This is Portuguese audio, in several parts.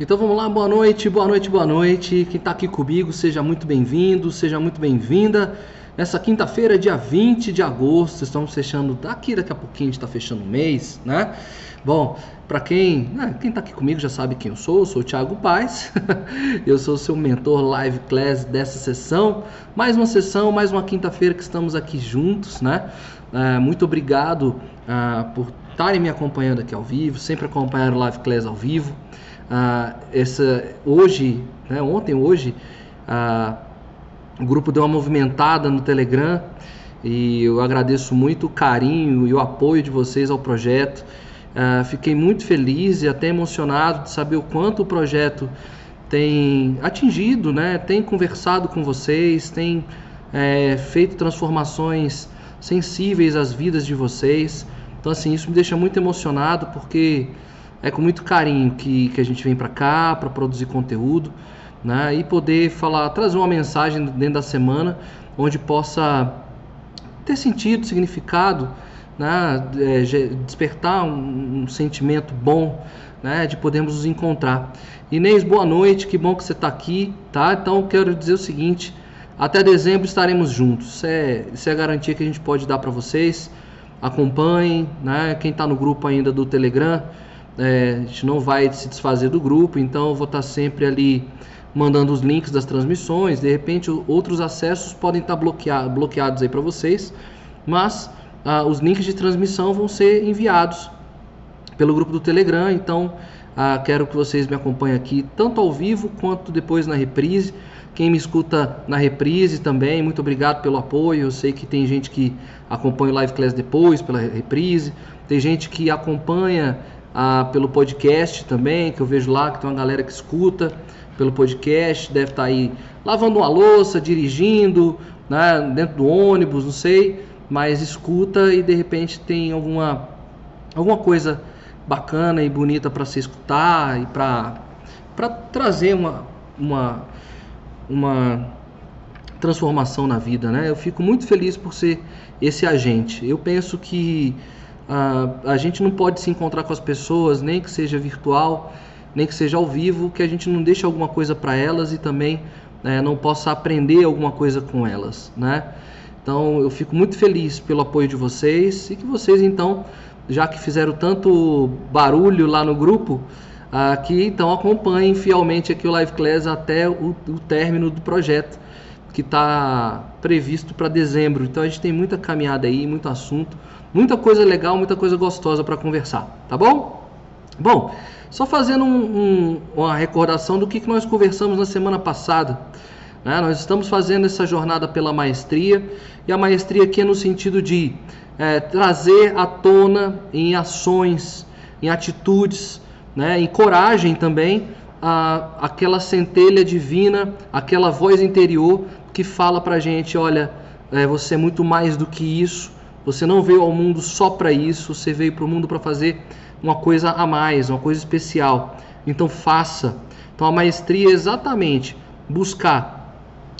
Então vamos lá, boa noite, boa noite, boa noite. Quem está aqui comigo, seja muito bem-vindo, seja muito bem-vinda. Nessa quinta-feira, dia 20 de agosto, estamos fechando, daqui daqui a pouquinho a gente está fechando o mês, né? Bom, para quem né, quem está aqui comigo já sabe quem eu sou, eu sou o Thiago Paz, eu sou seu mentor live class dessa sessão. Mais uma sessão, mais uma quinta-feira que estamos aqui juntos, né? É, muito obrigado uh, por estarem me acompanhando aqui ao vivo, sempre acompanhar o live class ao vivo. Ah, essa, hoje, né, ontem, hoje, ah, o grupo deu uma movimentada no Telegram e eu agradeço muito o carinho e o apoio de vocês ao projeto. Ah, fiquei muito feliz e até emocionado de saber o quanto o projeto tem atingido, né, tem conversado com vocês, tem é, feito transformações sensíveis às vidas de vocês. Então, assim, isso me deixa muito emocionado porque é com muito carinho que, que a gente vem para cá para produzir conteúdo né, e poder falar, trazer uma mensagem dentro da semana onde possa ter sentido, significado, né, é, despertar um, um, sentimento bom né, de podermos nos encontrar. Inês, boa noite, que bom que você está aqui, tá? Então quero dizer o seguinte: até dezembro estaremos juntos. Isso é, isso é a garantia que a gente pode dar para vocês. Acompanhem, né? Quem está no grupo ainda do Telegram, é, a gente não vai se desfazer do grupo, então eu vou estar sempre ali mandando os links das transmissões. De repente, outros acessos podem estar bloqueados, bloqueados aí para vocês, mas ah, os links de transmissão vão ser enviados pelo grupo do Telegram. Então, ah, quero que vocês me acompanhem aqui, tanto ao vivo quanto depois na reprise. Quem me escuta na reprise também, muito obrigado pelo apoio. Eu sei que tem gente que acompanha o Live Class depois, pela reprise. Tem gente que acompanha ah, pelo podcast também, que eu vejo lá que tem uma galera que escuta pelo podcast, deve estar tá aí lavando uma louça, dirigindo, né, dentro do ônibus, não sei, mas escuta e de repente tem alguma, alguma coisa bacana e bonita para se escutar e para trazer uma, uma, uma transformação na vida, né? Eu fico muito feliz por ser esse agente. Eu penso que Uh, a gente não pode se encontrar com as pessoas, nem que seja virtual, nem que seja ao vivo, que a gente não deixe alguma coisa para elas e também né, não possa aprender alguma coisa com elas, né? Então eu fico muito feliz pelo apoio de vocês e que vocês então, já que fizeram tanto barulho lá no grupo, que então acompanhem fielmente aqui o Live Class até o, o término do projeto que está previsto para dezembro. Então a gente tem muita caminhada aí, muito assunto. Muita coisa legal, muita coisa gostosa para conversar, tá bom? Bom, só fazendo um, um, uma recordação do que, que nós conversamos na semana passada. Né? Nós estamos fazendo essa jornada pela maestria, e a maestria aqui é no sentido de é, trazer à tona em ações, em atitudes, né? em coragem também, a, aquela centelha divina, aquela voz interior que fala para gente: olha, é, você é muito mais do que isso, você não veio ao mundo só para isso, você veio para o mundo para fazer uma coisa a mais, uma coisa especial. Então faça. Então a maestria é exatamente buscar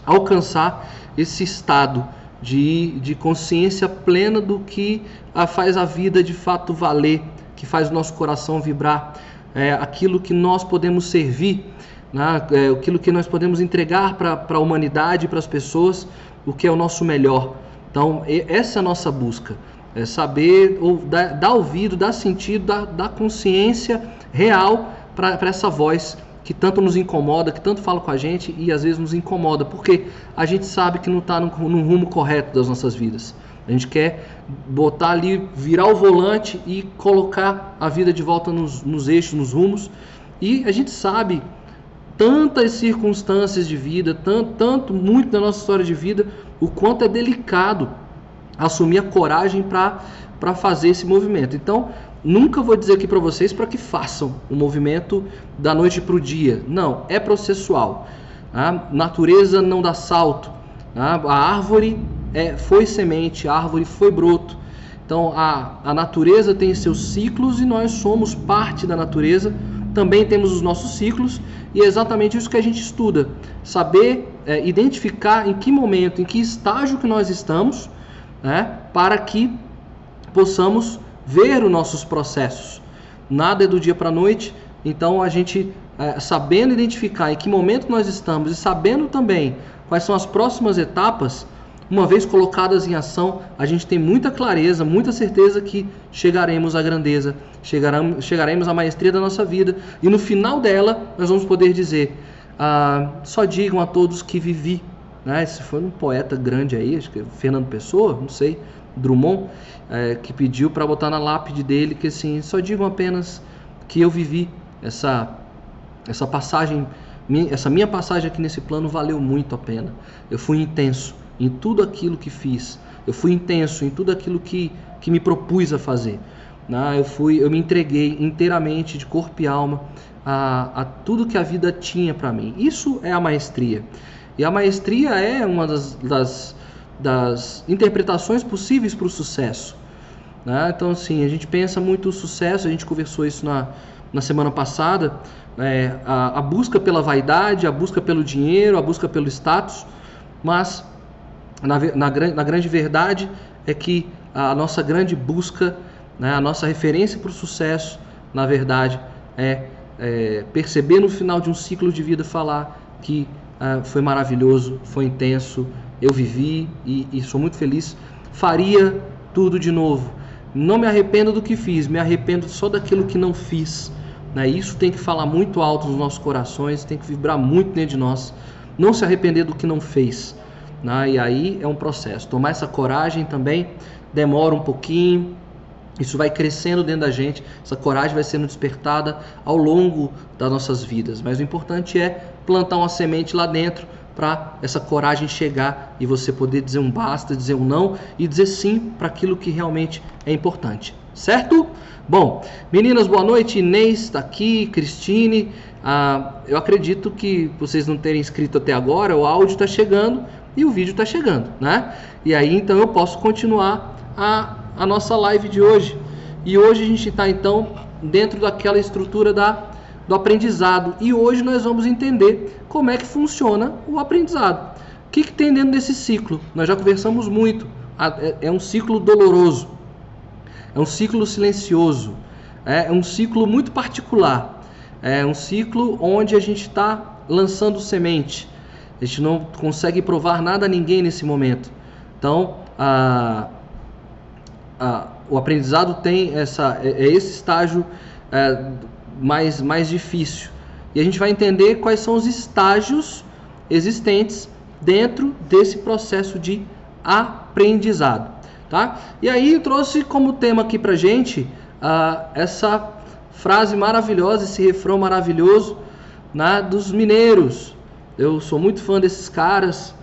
alcançar esse estado de, de consciência plena do que a, faz a vida de fato valer, que faz o nosso coração vibrar, é, aquilo que nós podemos servir, né? é, aquilo que nós podemos entregar para a humanidade, para as pessoas, o que é o nosso melhor. Então, essa é a nossa busca. É saber, ou dar, ouvido, dar sentido, dar consciência real para essa voz que tanto nos incomoda, que tanto fala com a gente e às vezes nos incomoda, porque a gente sabe que não está no, no, rumo correto das nossas vidas. A gente quer botar ali, virar o volante e colocar a vida de volta nos, nos eixos, nos rumos. E a gente sabe tantas circunstâncias de vida, tanto, tanto, muito da nossa história de vida, o quanto é delicado assumir a coragem para fazer esse movimento. Então, nunca vou dizer aqui para vocês para que façam o movimento da noite para o dia. Não, é processual. A natureza não dá salto. A árvore é, foi semente, a árvore foi broto. Então, a, a natureza tem seus ciclos e nós somos parte da natureza. Também temos os nossos ciclos e é exatamente isso que a gente estuda. Saber é, identificar em que momento, em que estágio que nós estamos, né, para que possamos ver os nossos processos. Nada é do dia para a noite, então a gente é, sabendo identificar em que momento nós estamos e sabendo também quais são as próximas etapas, uma vez colocadas em ação, a gente tem muita clareza, muita certeza que chegaremos à grandeza, chegaremos, chegaremos à maestria da nossa vida e no final dela nós vamos poder dizer: ah, só digam a todos que vivi. Né? Esse foi um poeta grande aí, acho que é Fernando Pessoa, não sei, Drummond, é, que pediu para botar na lápide dele que assim, só digam apenas que eu vivi essa essa passagem, essa minha passagem aqui nesse plano valeu muito a pena. Eu fui intenso em tudo aquilo que fiz. Eu fui intenso em tudo aquilo que, que me propus a fazer. Né? Eu fui, eu me entreguei inteiramente de corpo e alma a, a tudo que a vida tinha para mim. Isso é a maestria. E a maestria é uma das, das, das interpretações possíveis para o sucesso. Né? Então, assim, a gente pensa muito o sucesso, a gente conversou isso na, na semana passada, é, a, a, busca pela vaidade, a busca pelo dinheiro, a busca pelo status, mas na, na, na grande verdade é que a nossa grande busca, né, a nossa referência para o sucesso, na verdade, é, é, perceber no final de um ciclo de vida falar que ah, foi maravilhoso, foi intenso, eu vivi e, e sou muito feliz, faria tudo de novo. Não me arrependo do que fiz, me arrependo só daquilo que não fiz. Né? Isso tem que falar muito alto nos nossos corações, tem que vibrar muito dentro de nós. Não se arrepender do que não fez. Né? E aí é um processo. Tomar essa coragem também demora um pouquinho. Isso vai crescendo dentro da gente, essa coragem vai sendo despertada ao longo das nossas vidas. Mas o importante é plantar uma semente lá dentro para essa coragem chegar e você poder dizer um basta, dizer um não e dizer sim para aquilo que realmente é importante. Certo? Bom, meninas, boa noite. Inês está aqui, Cristine. Ah, eu acredito que vocês não terem inscrito até agora, o áudio está chegando e o vídeo está chegando, né? E aí então eu posso continuar a, a nossa live de hoje. E hoje a gente está então dentro daquela estrutura da, do aprendizado. E hoje nós vamos entender como é que funciona o aprendizado. O que, que tem dentro desse ciclo? Nós já conversamos muito. É, é um ciclo doloroso é um ciclo silencioso, é um ciclo muito particular, é um ciclo onde a gente está lançando semente. A gente não consegue provar nada a ninguém nesse momento. Então, a, a, o aprendizado tem essa, é, é esse estágio é, mais, mais difícil. E a gente vai entender quais são os estágios existentes dentro desse processo de aprendizado tá? E aí trouxe como tema aqui pra gente uh, essa frase maravilhosa, esse refrão maravilhoso né, dos mineiros. Eu sou muito fã desses caras,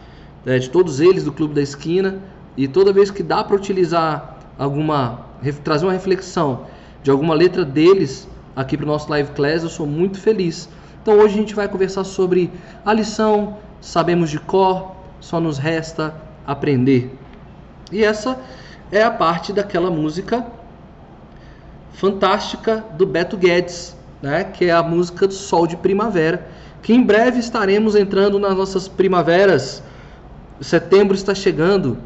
né, de todos eles do Clube da Esquina, e toda vez que dá para utilizar alguma, trazer uma reflexão de alguma letra deles aqui para o nosso live class, eu sou muito feliz. Então hoje a gente vai conversar sobre a lição, sabemos de cor, só nos resta aprender. E essa é a parte daquela música fantástica do Beto Guedes, né? que é a música do Sol de Primavera, que em breve estaremos entrando nas nossas primaveras. Setembro está chegando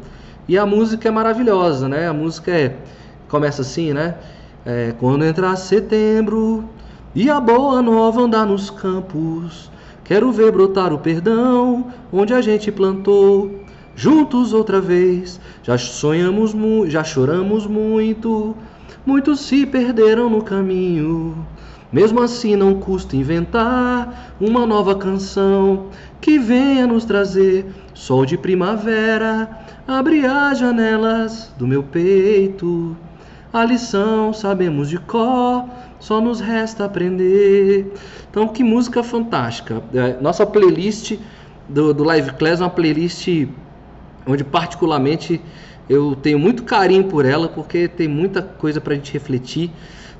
e a música é maravilhosa, né? A música é começa assim, né? É, quando entrar setembro e a boa nova andar nos campos, quero ver brotar o perdão onde a gente plantou juntos outra vez. Já sonhamos, já choramos muito, muitos se perderam no caminho. Mesmo assim, não custa inventar uma nova canção que venha nos trazer sol de primavera. Abre as janelas do meu peito. A lição sabemos de cor, só nos resta aprender. Então, que música fantástica! É, nossa playlist do, do Live Class é uma playlist onde particularmente eu tenho muito carinho por ela, porque tem muita coisa para a gente refletir,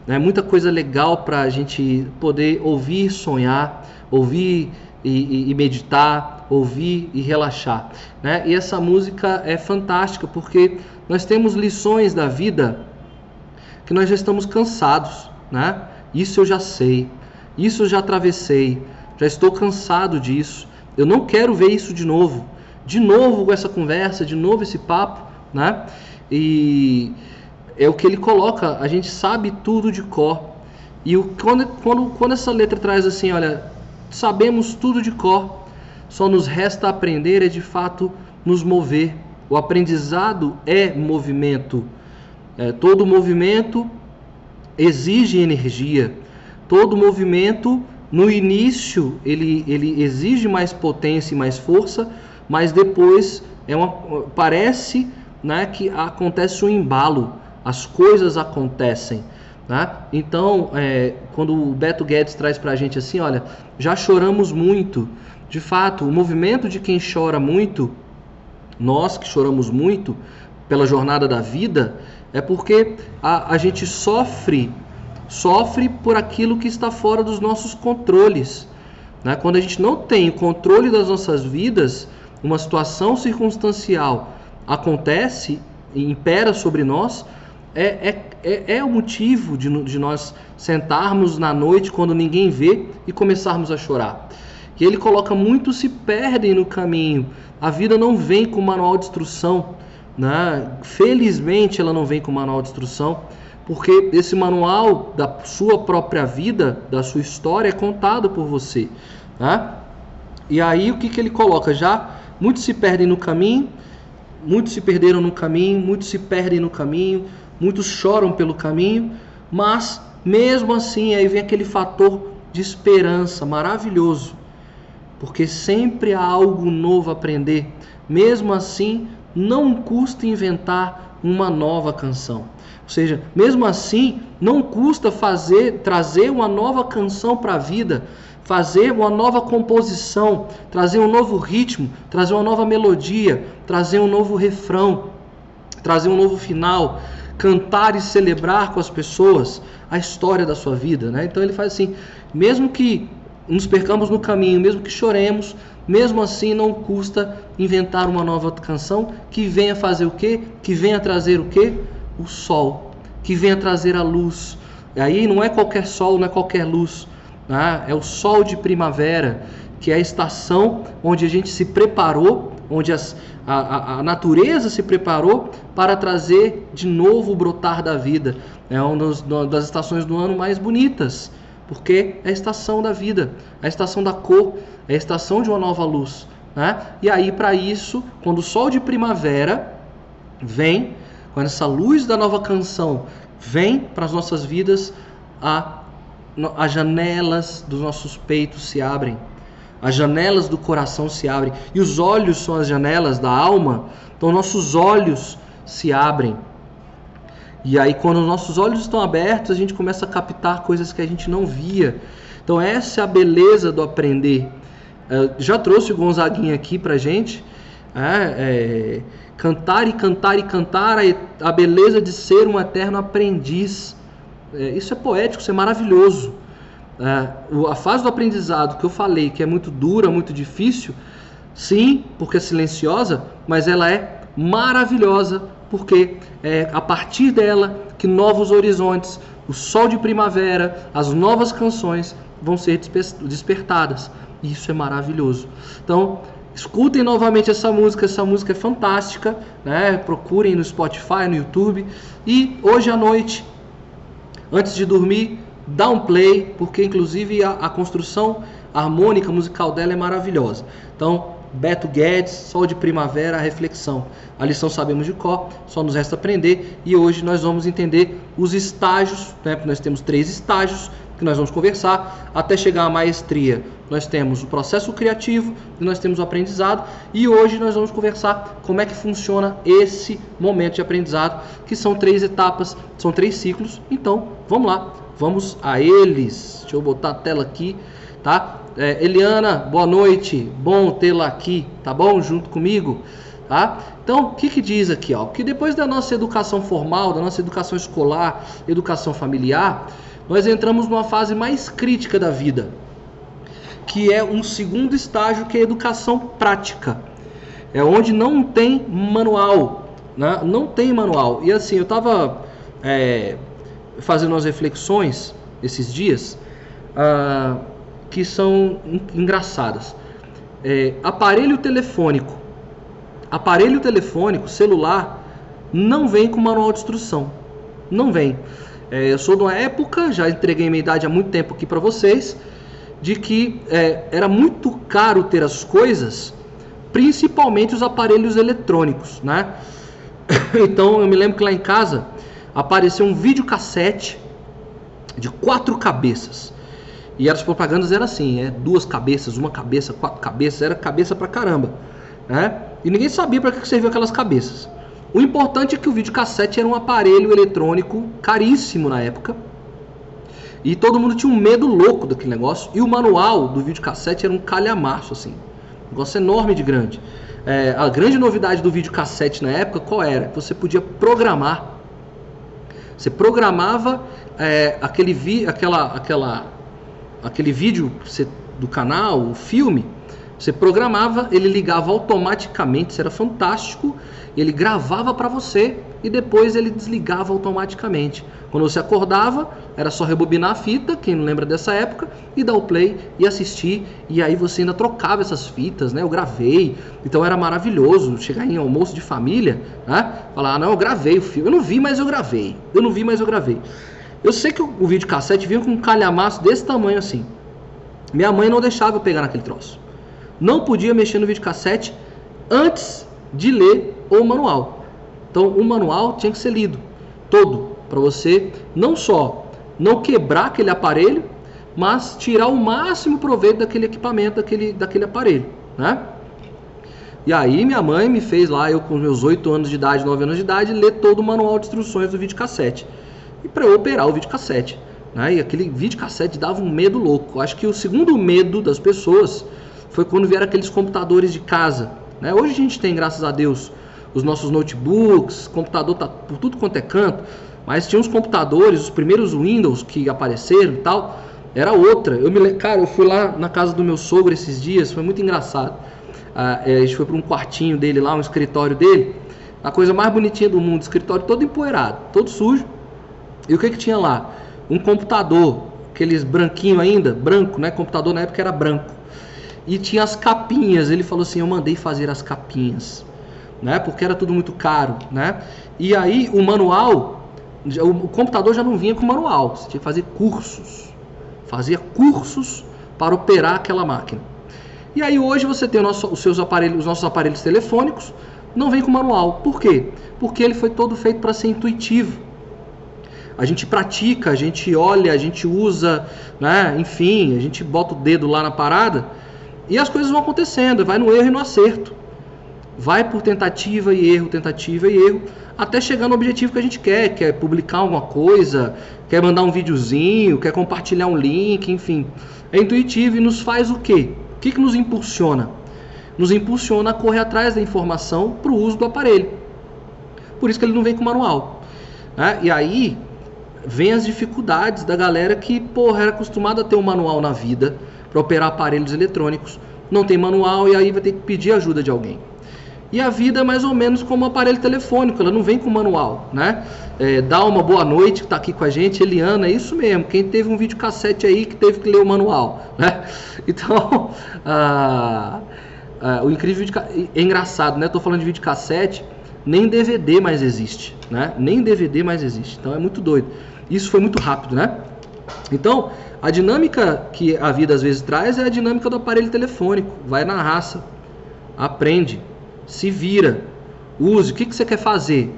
né? muita coisa legal para a gente poder ouvir, sonhar, ouvir e, e, e, meditar, ouvir e relaxar. Né? E essa música é fantástica porque nós temos lições da vida que nós já estamos cansados. Né? Isso eu já sei, isso eu já atravessei, já estou cansado disso. Eu não quero ver isso de novo de novo essa conversa, de novo esse papo, né? E é o que ele coloca, a gente sabe tudo de cor. E o, quando, quando, quando essa letra traz assim, olha, sabemos tudo de cor, só nos resta aprender é de fato nos mover. O aprendizado é movimento. É, todo movimento exige energia. Todo movimento, no início, ele, ele exige mais potência e mais força, mas depois é uma, parece né, que acontece um embalo, as coisas acontecem. Né? Então, é, quando o Beto Guedes traz para a gente assim, olha, já choramos muito. De fato, o movimento de quem chora muito, nós que choramos muito pela jornada da vida, é porque a, a gente sofre, sofre por aquilo que está fora dos nossos controles. Né? Quando a gente não tem o controle das nossas vidas, uma situação circunstancial acontece e impera sobre nós, é, é, é, é o motivo de, de nós sentarmos na noite quando ninguém vê e começarmos a chorar. E ele coloca muitos se perdem no caminho. A vida não vem com manual de instrução. Né? Felizmente ela não vem com manual de instrução, porque esse manual da sua própria vida, da sua história, é contado por você. Né? E aí o que, que ele coloca? Já muitos se perdem no caminho, muitos se perderam no caminho, muitos se perdem no caminho, muitos choram pelo caminho, mas mesmo assim aí vem aquele fator de esperança maravilhoso, porque sempre há algo novo a aprender. Mesmo assim, não custa inventar uma nova canção. Ou seja, mesmo assim, não custa fazer, trazer uma nova canção para a vida, fazer uma nova composição, trazer um novo ritmo, trazer uma nova melodia, trazer um novo refrão, trazer um novo final, cantar e celebrar com as pessoas a história da sua vida, né? Então ele faz assim, mesmo que nos percamos no caminho, mesmo que choremos, mesmo assim não custa inventar uma nova canção que venha fazer o quê? Que venha trazer o quê? O sol, que venha trazer a luz. E aí não é qualquer sol, não é qualquer luz, né? é o sol de primavera, que é a estação onde a gente se preparou, onde as, a, a, natureza se preparou para trazer de novo o brotar da vida. É uma das estações do ano mais bonitas, porque é a estação da vida, a estação da cor, é a estação de uma nova luz. Né? E aí, para isso, quando o sol de primavera vem, quando essa luz da nova canção vem para as nossas vidas, a, as janelas dos nossos peitos se abrem as janelas do coração se abrem. E os olhos são as janelas da alma, então nossos olhos se abrem. E aí, quando os nossos olhos estão abertos, a gente começa a captar coisas que a gente não via. Então, essa é a beleza do aprender. Eu já trouxe o Gonzaguinha aqui pra gente. É, é, cantar e cantar e cantar a, a beleza de ser um eterno aprendiz. É, isso é poético, isso é maravilhoso. É, a fase do aprendizado que eu falei que é muito dura, muito difícil, sim, porque é silenciosa, mas ela é maravilhosa porque é a partir dela que novos horizontes, o sol de primavera, as novas canções vão ser despertadas. Isso é maravilhoso. Então, escutem novamente essa música, essa música é fantástica, né? Procurem no Spotify, no YouTube. E hoje à noite, antes de dormir, dá um play, porque inclusive a, a construção harmônica musical dela é maravilhosa. Então, Beto Guedes, Sol de Primavera, a reflexão. A lição sabemos de cor, só nos resta aprender e hoje nós vamos entender os estágios, né? nós temos três estágios que nós vamos conversar até chegar à maestria. Nós temos o processo criativo e nós temos o aprendizado e hoje nós vamos conversar como é que funciona esse momento de aprendizado, que são três etapas, são três ciclos. Então, vamos lá. Vamos a eles. Deixa eu botar a tela aqui, tá? É, Eliana, boa noite. Bom tê-la aqui, tá bom? Junto comigo, tá? Então, o que, que diz aqui, ó? Que depois da nossa educação formal, da nossa educação escolar, educação familiar, nós entramos numa fase mais crítica da vida, que é um segundo estágio que é a educação prática. É onde não tem manual, né? Não tem manual. E assim, eu tava é, fazendo umas reflexões esses dias ah, que são engraçadas. É, aparelho telefônico. Aparelho telefônico, celular, não vem com manual de instrução. Não vem. É, eu sou de uma época, já entreguei minha idade há muito tempo aqui para vocês, de que é, era muito caro ter as coisas, principalmente os aparelhos eletrônicos, né? Então eu me lembro que lá em casa apareceu um videocassete de quatro cabeças. E as propagandas eram assim, é, duas cabeças, uma cabeça, quatro cabeças, era cabeça pra caramba. Né? E ninguém sabia para que serviam aquelas cabeças. O importante é que o videocassete era um aparelho eletrônico caríssimo na época. E todo mundo tinha um medo louco daquele negócio. E o manual do videocassete era um calhamaço, assim. Um negócio enorme de grande. É, a grande novidade do videocassete na época, qual era? Você podia programar. Você programava é, aquele, vi, aquela, aquela, aquele vídeo do canal, o filme, você programava, ele ligava automaticamente, isso era fantástico. Ele gravava para você e depois ele desligava automaticamente. Quando você acordava, era só rebobinar a fita, quem não lembra dessa época, e dar o play e assistir. E aí você ainda trocava essas fitas, né? Eu gravei, então era maravilhoso chegar em almoço de família, né? Falar, ah, não, eu gravei o filme. Eu não vi, mas eu gravei. Eu não vi, mas eu gravei. Eu sei que o, vídeo cassete vinha com um calhamaço desse tamanho assim. Minha mãe não deixava eu pegar naquele troço não podia mexer no videocassete antes de ler o manual. Então, o manual tinha que ser lido todo para você não só não quebrar aquele aparelho, mas tirar o máximo proveito daquele equipamento, daquele, daquele aparelho, né? E aí minha mãe me fez lá, eu com meus 8 anos de idade, 9 anos de idade, ler todo o manual de instruções do videocassete. E para eu operar o videocassete. Né? E aquele videocassete dava um medo louco. Acho que o segundo medo das pessoas foi quando vieram aqueles computadores de casa. Né? Hoje a gente tem, graças a Deus, os nossos notebooks, computador tá por tudo quanto é canto, mas tinha uns computadores, os primeiros Windows que apareceram e tal, era outra. Eu me cara, eu fui lá na casa do meu sogro esses dias, foi muito engraçado. Ah, é, a gente foi para um quartinho dele lá, um escritório dele, a coisa mais bonitinha do mundo, escritório todo empoeirado, todo sujo. E o que que tinha lá? Um computador, aqueles branquinho ainda, branco, né? Computador na época era branco e tinha as capinhas. Ele falou assim: Eu mandei fazer as capinhas, né? Porque era tudo muito caro, né? E aí o manual, o computador já não vinha com manual, você tinha que fazer cursos, fazia cursos para operar aquela máquina. E aí hoje você tem nosso, os seus aparelhos, os nossos aparelhos telefônicos, não vem com manual. Por quê? Porque ele foi todo feito para ser intuitivo. A gente pratica, a gente olha, a gente usa, né? enfim, a gente bota o dedo lá na parada e as coisas vão acontecendo, vai no erro e no acerto. Vai por tentativa e erro, tentativa e erro, até chegar no objetivo que a gente quer, quer publicar alguma coisa, quer mandar um videozinho, quer compartilhar um link, enfim. É intuitivo e nos faz o quê? O que, que nos impulsiona? Nos impulsiona a correr atrás da informação para o uso do aparelho. Por isso que ele não vem com manual. Né? E aí vem as dificuldades da galera que porra, era acostumada a ter um manual na vida para operar aparelhos eletrônicos, não tem manual e aí vai ter que pedir ajuda de alguém. E a vida é mais ou menos como um aparelho telefônico, ela não vem com manual, né? É, dá uma boa noite, que está aqui com a gente, Eliana, é isso mesmo. Quem teve um videocassete aí que teve que ler o manual, né? Então, ah, ah, o incrível é engraçado, né? Estou falando de videocassete, nem DVD mais existe, né? Nem DVD mais existe. Então é muito doido. Isso foi muito rápido, né? Então, a dinâmica que a vida às vezes traz é a dinâmica do aparelho telefônico. Vai na raça, aprende, se vira, use. O que, que você quer fazer?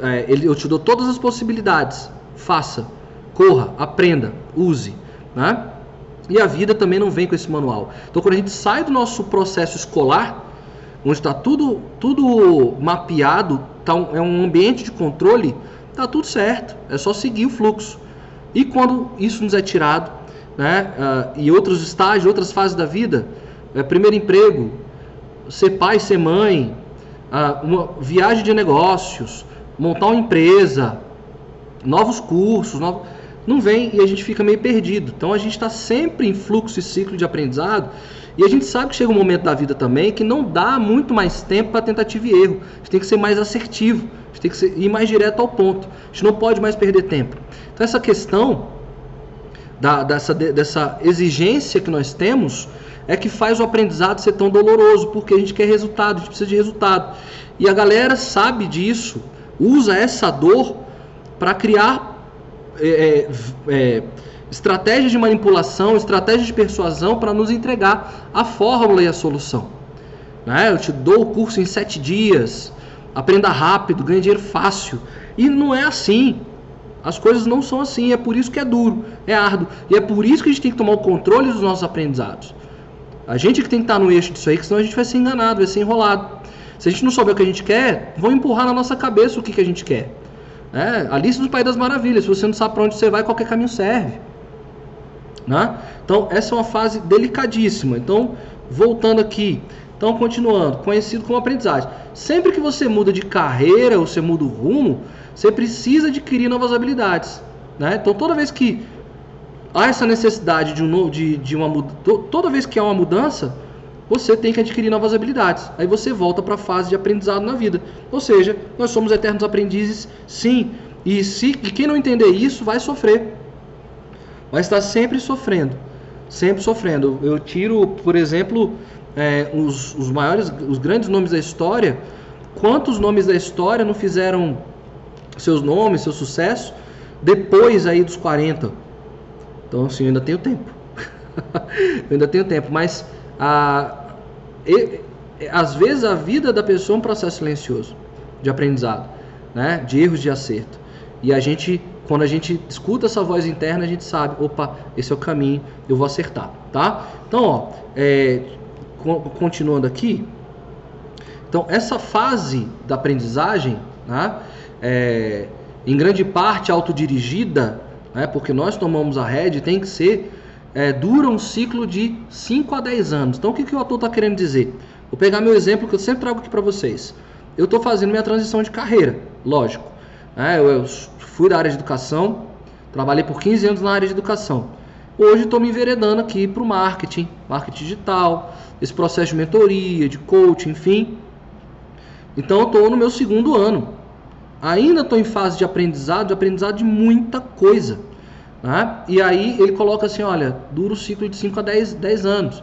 É, eu te dou todas as possibilidades. Faça, corra, aprenda, use. Né? E a vida também não vem com esse manual. Então, quando a gente sai do nosso processo escolar, onde está tudo, tudo mapeado, tá um, é um ambiente de controle, tá tudo certo. É só seguir o fluxo. E quando isso nos é tirado, né, uh, e outros estágios, outras fases da vida, é, primeiro emprego, ser pai, ser mãe, uh, uma viagem de negócios, montar uma empresa, novos cursos, novos... não vem e a gente fica meio perdido. Então a gente está sempre em fluxo e ciclo de aprendizado e a gente sabe que chega um momento da vida também que não dá muito mais tempo para tentativa e erro. A gente tem que ser mais assertivo, a gente tem que ser, ir mais direto ao ponto. A gente não pode mais perder tempo. Então, essa questão da, dessa, dessa exigência que nós temos é que faz o aprendizado ser tão doloroso, porque a gente quer resultado, a gente precisa de resultado. E a galera sabe disso, usa essa dor para criar é, é, estratégias de manipulação, estratégias de persuasão para nos entregar a fórmula e a solução. Né? Eu te dou o curso em sete dias, aprenda rápido, ganhe dinheiro fácil. E não é assim. As coisas não são assim. É por isso que é duro, é árduo. E é por isso que a gente tem que tomar o controle dos nossos aprendizados. A gente que tem que estar no eixo disso aí, que senão a gente vai ser enganado, vai ser enrolado. Se a gente não souber o que a gente quer, vão empurrar na nossa cabeça o que, que a gente quer. É, a lista do País das Maravilhas. Se você não sabe para onde você vai, qualquer caminho serve. Né? Então, essa é uma fase delicadíssima. Então, voltando aqui. Então, continuando, conhecido como aprendizagem. Sempre que você muda de carreira ou você muda o rumo, você precisa adquirir novas habilidades. Né? Então, toda vez que há essa necessidade de, um, de, de uma toda vez que há uma mudança, você tem que adquirir novas habilidades. Aí você volta para a fase de aprendizado na vida. Ou seja, nós somos eternos aprendizes, sim. E, se, e quem não entender isso vai sofrer. Vai estar sempre sofrendo. Sempre sofrendo. Eu tiro, por exemplo, é, os, os maiores, os grandes nomes da história. Quantos nomes da história não fizeram seus nomes, seu sucesso, depois aí dos 40? Então, assim, eu ainda tenho tempo. eu ainda tenho tempo, mas a, e, às vezes a vida da pessoa é um processo silencioso de aprendizado, né? de erros de acerto. E a gente, quando a gente escuta essa voz interna, a gente sabe, opa, esse é o caminho, eu vou acertar, tá? Então, ó, é, continuando aqui, então essa fase da aprendizagem, né, é, em grande parte autodirigida, né, porque nós tomamos a rede, tem que ser é, dura um ciclo de 5 a 10 anos. Então, o que, que o autor está querendo dizer? Vou pegar meu exemplo que eu sempre trago aqui para vocês. Eu estou fazendo minha transição de carreira, lógico. É, eu, eu, fui da área de educação, trabalhei por 15 anos na área de educação. Hoje estou me enveredando aqui para o marketing, marketing digital, esse processo de mentoria, de coaching, enfim. Então, eu estou no meu segundo ano. Ainda estou em fase de aprendizado, de aprendizado de muita coisa. Né? E aí ele coloca assim, olha, dura o ciclo de 5 a 10, 10 anos.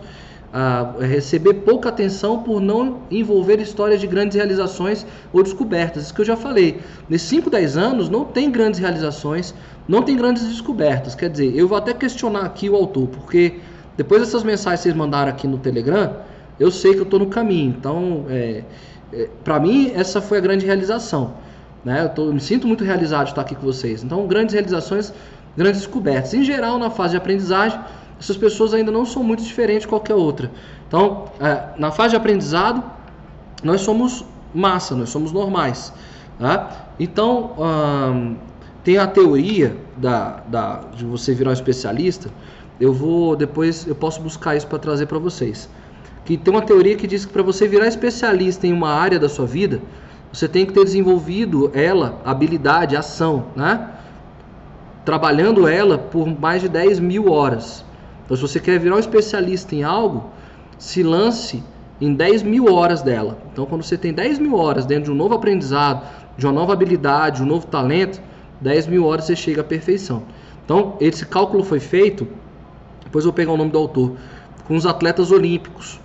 Ah, receber pouca atenção por não envolver histórias de grandes realizações ou descobertas. Isso que eu já falei. Nesses 5, 10 anos não tem grandes realizações, não tem grandes descobertas. Quer dizer, eu vou até questionar aqui o autor, porque depois dessas mensagens que vocês mandaram aqui no Telegram, eu sei que eu estou no caminho. Então, é, é, para mim, essa foi a grande realização. Né? Eu, tô, me sinto muito realizado de estar aqui com vocês. Então, grandes realizações grandes descobertas. Em geral, na fase de aprendizagem, essas pessoas ainda não são muito diferentes de qualquer outra. Então, é, na fase de aprendizado, nós somos massa, nós somos normais. Tá? Então, hum, tem a teoria da, da, de você virar um especialista. Eu vou depois, eu posso buscar isso para trazer para vocês. Que tem uma teoria que diz que para você virar especialista em uma área da sua vida, você tem que ter desenvolvido ela, habilidade, ação, né? trabalhando ela por mais de 10 mil horas. Então, se você quer virar um especialista em algo, se lance em 10 mil horas dela. Então, quando você tem 10 mil horas dentro de um novo aprendizado, de uma nova habilidade, um novo talento, 10 mil horas você chega à perfeição. Então, esse cálculo foi feito, depois eu vou pegar o nome do autor, com os atletas olímpicos,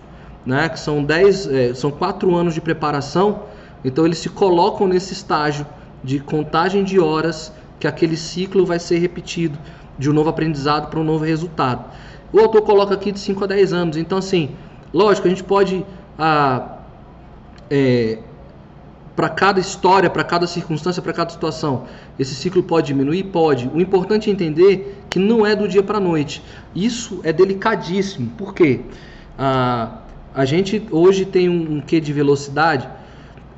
né, que são 10, é, são 4 anos de preparação, então eles se colocam nesse estágio de contagem de horas que aquele ciclo vai ser repetido de um novo aprendizado para um novo resultado. O autor coloca aqui de 5 a 10 anos. Então, assim, lógico, a gente pode. Ah, é, para cada história, para cada circunstância, para cada situação, esse ciclo pode diminuir? Pode. O importante é entender que não é do dia para a noite. Isso é delicadíssimo. Por quê? Ah, a gente hoje tem um, um quê de velocidade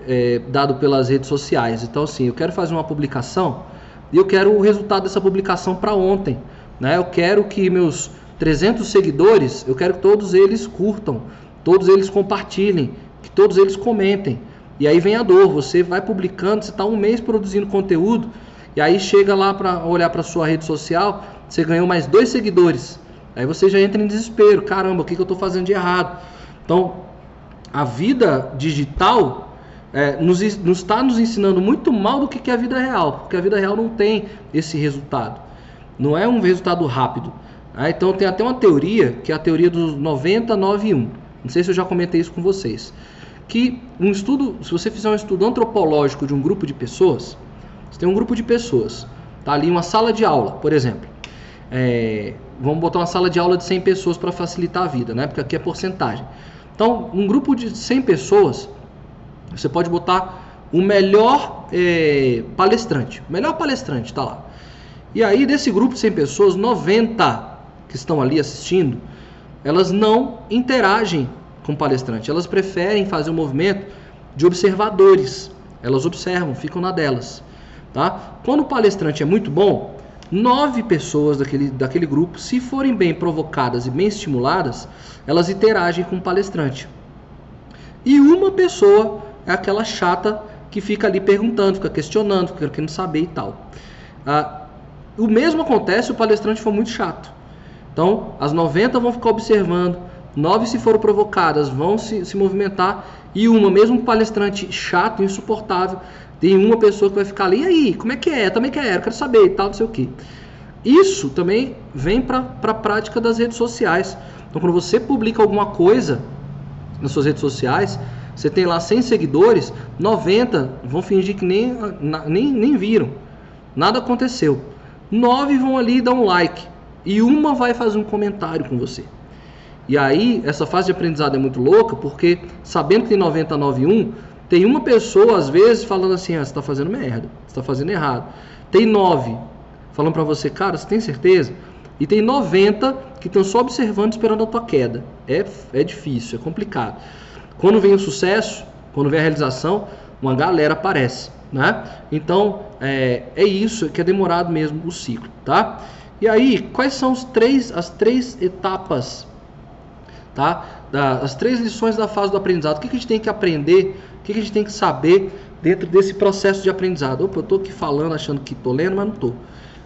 é, dado pelas redes sociais. Então, assim, eu quero fazer uma publicação e eu quero o resultado dessa publicação para ontem. Né? Eu quero que meus 300 seguidores, eu quero que todos eles curtam, todos eles compartilhem, que todos eles comentem. E aí vem a dor, você vai publicando, você está um mês produzindo conteúdo, e aí chega lá para olhar para sua rede social, você ganhou mais dois seguidores. Aí você já entra em desespero, caramba, o que, que eu estou fazendo de errado? Então, a vida digital é, nos está nos ensinando muito mal do que, que é a vida real, porque a vida real não tem esse resultado. Não é um resultado rápido. Ah, então tem até uma teoria, que é a teoria dos 99 Não sei se eu já comentei isso com vocês. Que um estudo, se você fizer um estudo antropológico de um grupo de pessoas, você tem um grupo de pessoas. Tá ali uma sala de aula, por exemplo. É, vamos botar uma sala de aula de 100 pessoas para facilitar a vida, né? Porque aqui é porcentagem. Então, um grupo de 100 pessoas, você pode botar o melhor é, palestrante. O melhor palestrante está lá. E aí, desse grupo de 100 pessoas, 90 que estão ali assistindo, elas não interagem com o palestrante. Elas preferem fazer um movimento de observadores. Elas observam, ficam na delas. Tá? Quando o palestrante é muito bom, nove pessoas daquele, daquele grupo, se forem bem provocadas e bem estimuladas, elas interagem com o palestrante. E uma pessoa é aquela chata que fica ali perguntando, fica questionando, fica querendo saber e tal. Ah, o mesmo acontece se o palestrante for muito chato. Então, as 90 vão ficar observando, nove se foram provocadas vão se, se movimentar e uma, mesmo um palestrante chato, insuportável, tem uma pessoa que vai ficar ali, e aí, como é que é? Eu também quero, quero saber e tal, não sei o que. Isso também vem para a prática das redes sociais. Então, quando você publica alguma coisa nas suas redes sociais, você tem lá 100 seguidores, 90 vão fingir que nem, nem, nem viram. Nada aconteceu. 9 vão ali dar um like. E uma vai fazer um comentário com você. E aí, essa fase de aprendizado é muito louca, porque sabendo que tem 99 e 1, tem uma pessoa, às vezes, falando assim: ah, você está fazendo merda, você está fazendo errado. Tem 9 falando para você, cara, você tem certeza? E tem 90 que estão só observando, esperando a tua queda. É, é difícil, é complicado. Quando vem o sucesso, quando vem a realização, uma galera aparece. Né? Então, é, é isso que é demorado mesmo o ciclo. Tá? E aí, quais são os três, as três etapas tá? as três lições da fase do aprendizado. O que, que a gente tem que aprender? O que, que a gente tem que saber dentro desse processo de aprendizado? Opa, eu estou aqui falando, achando que estou lendo, mas não estou.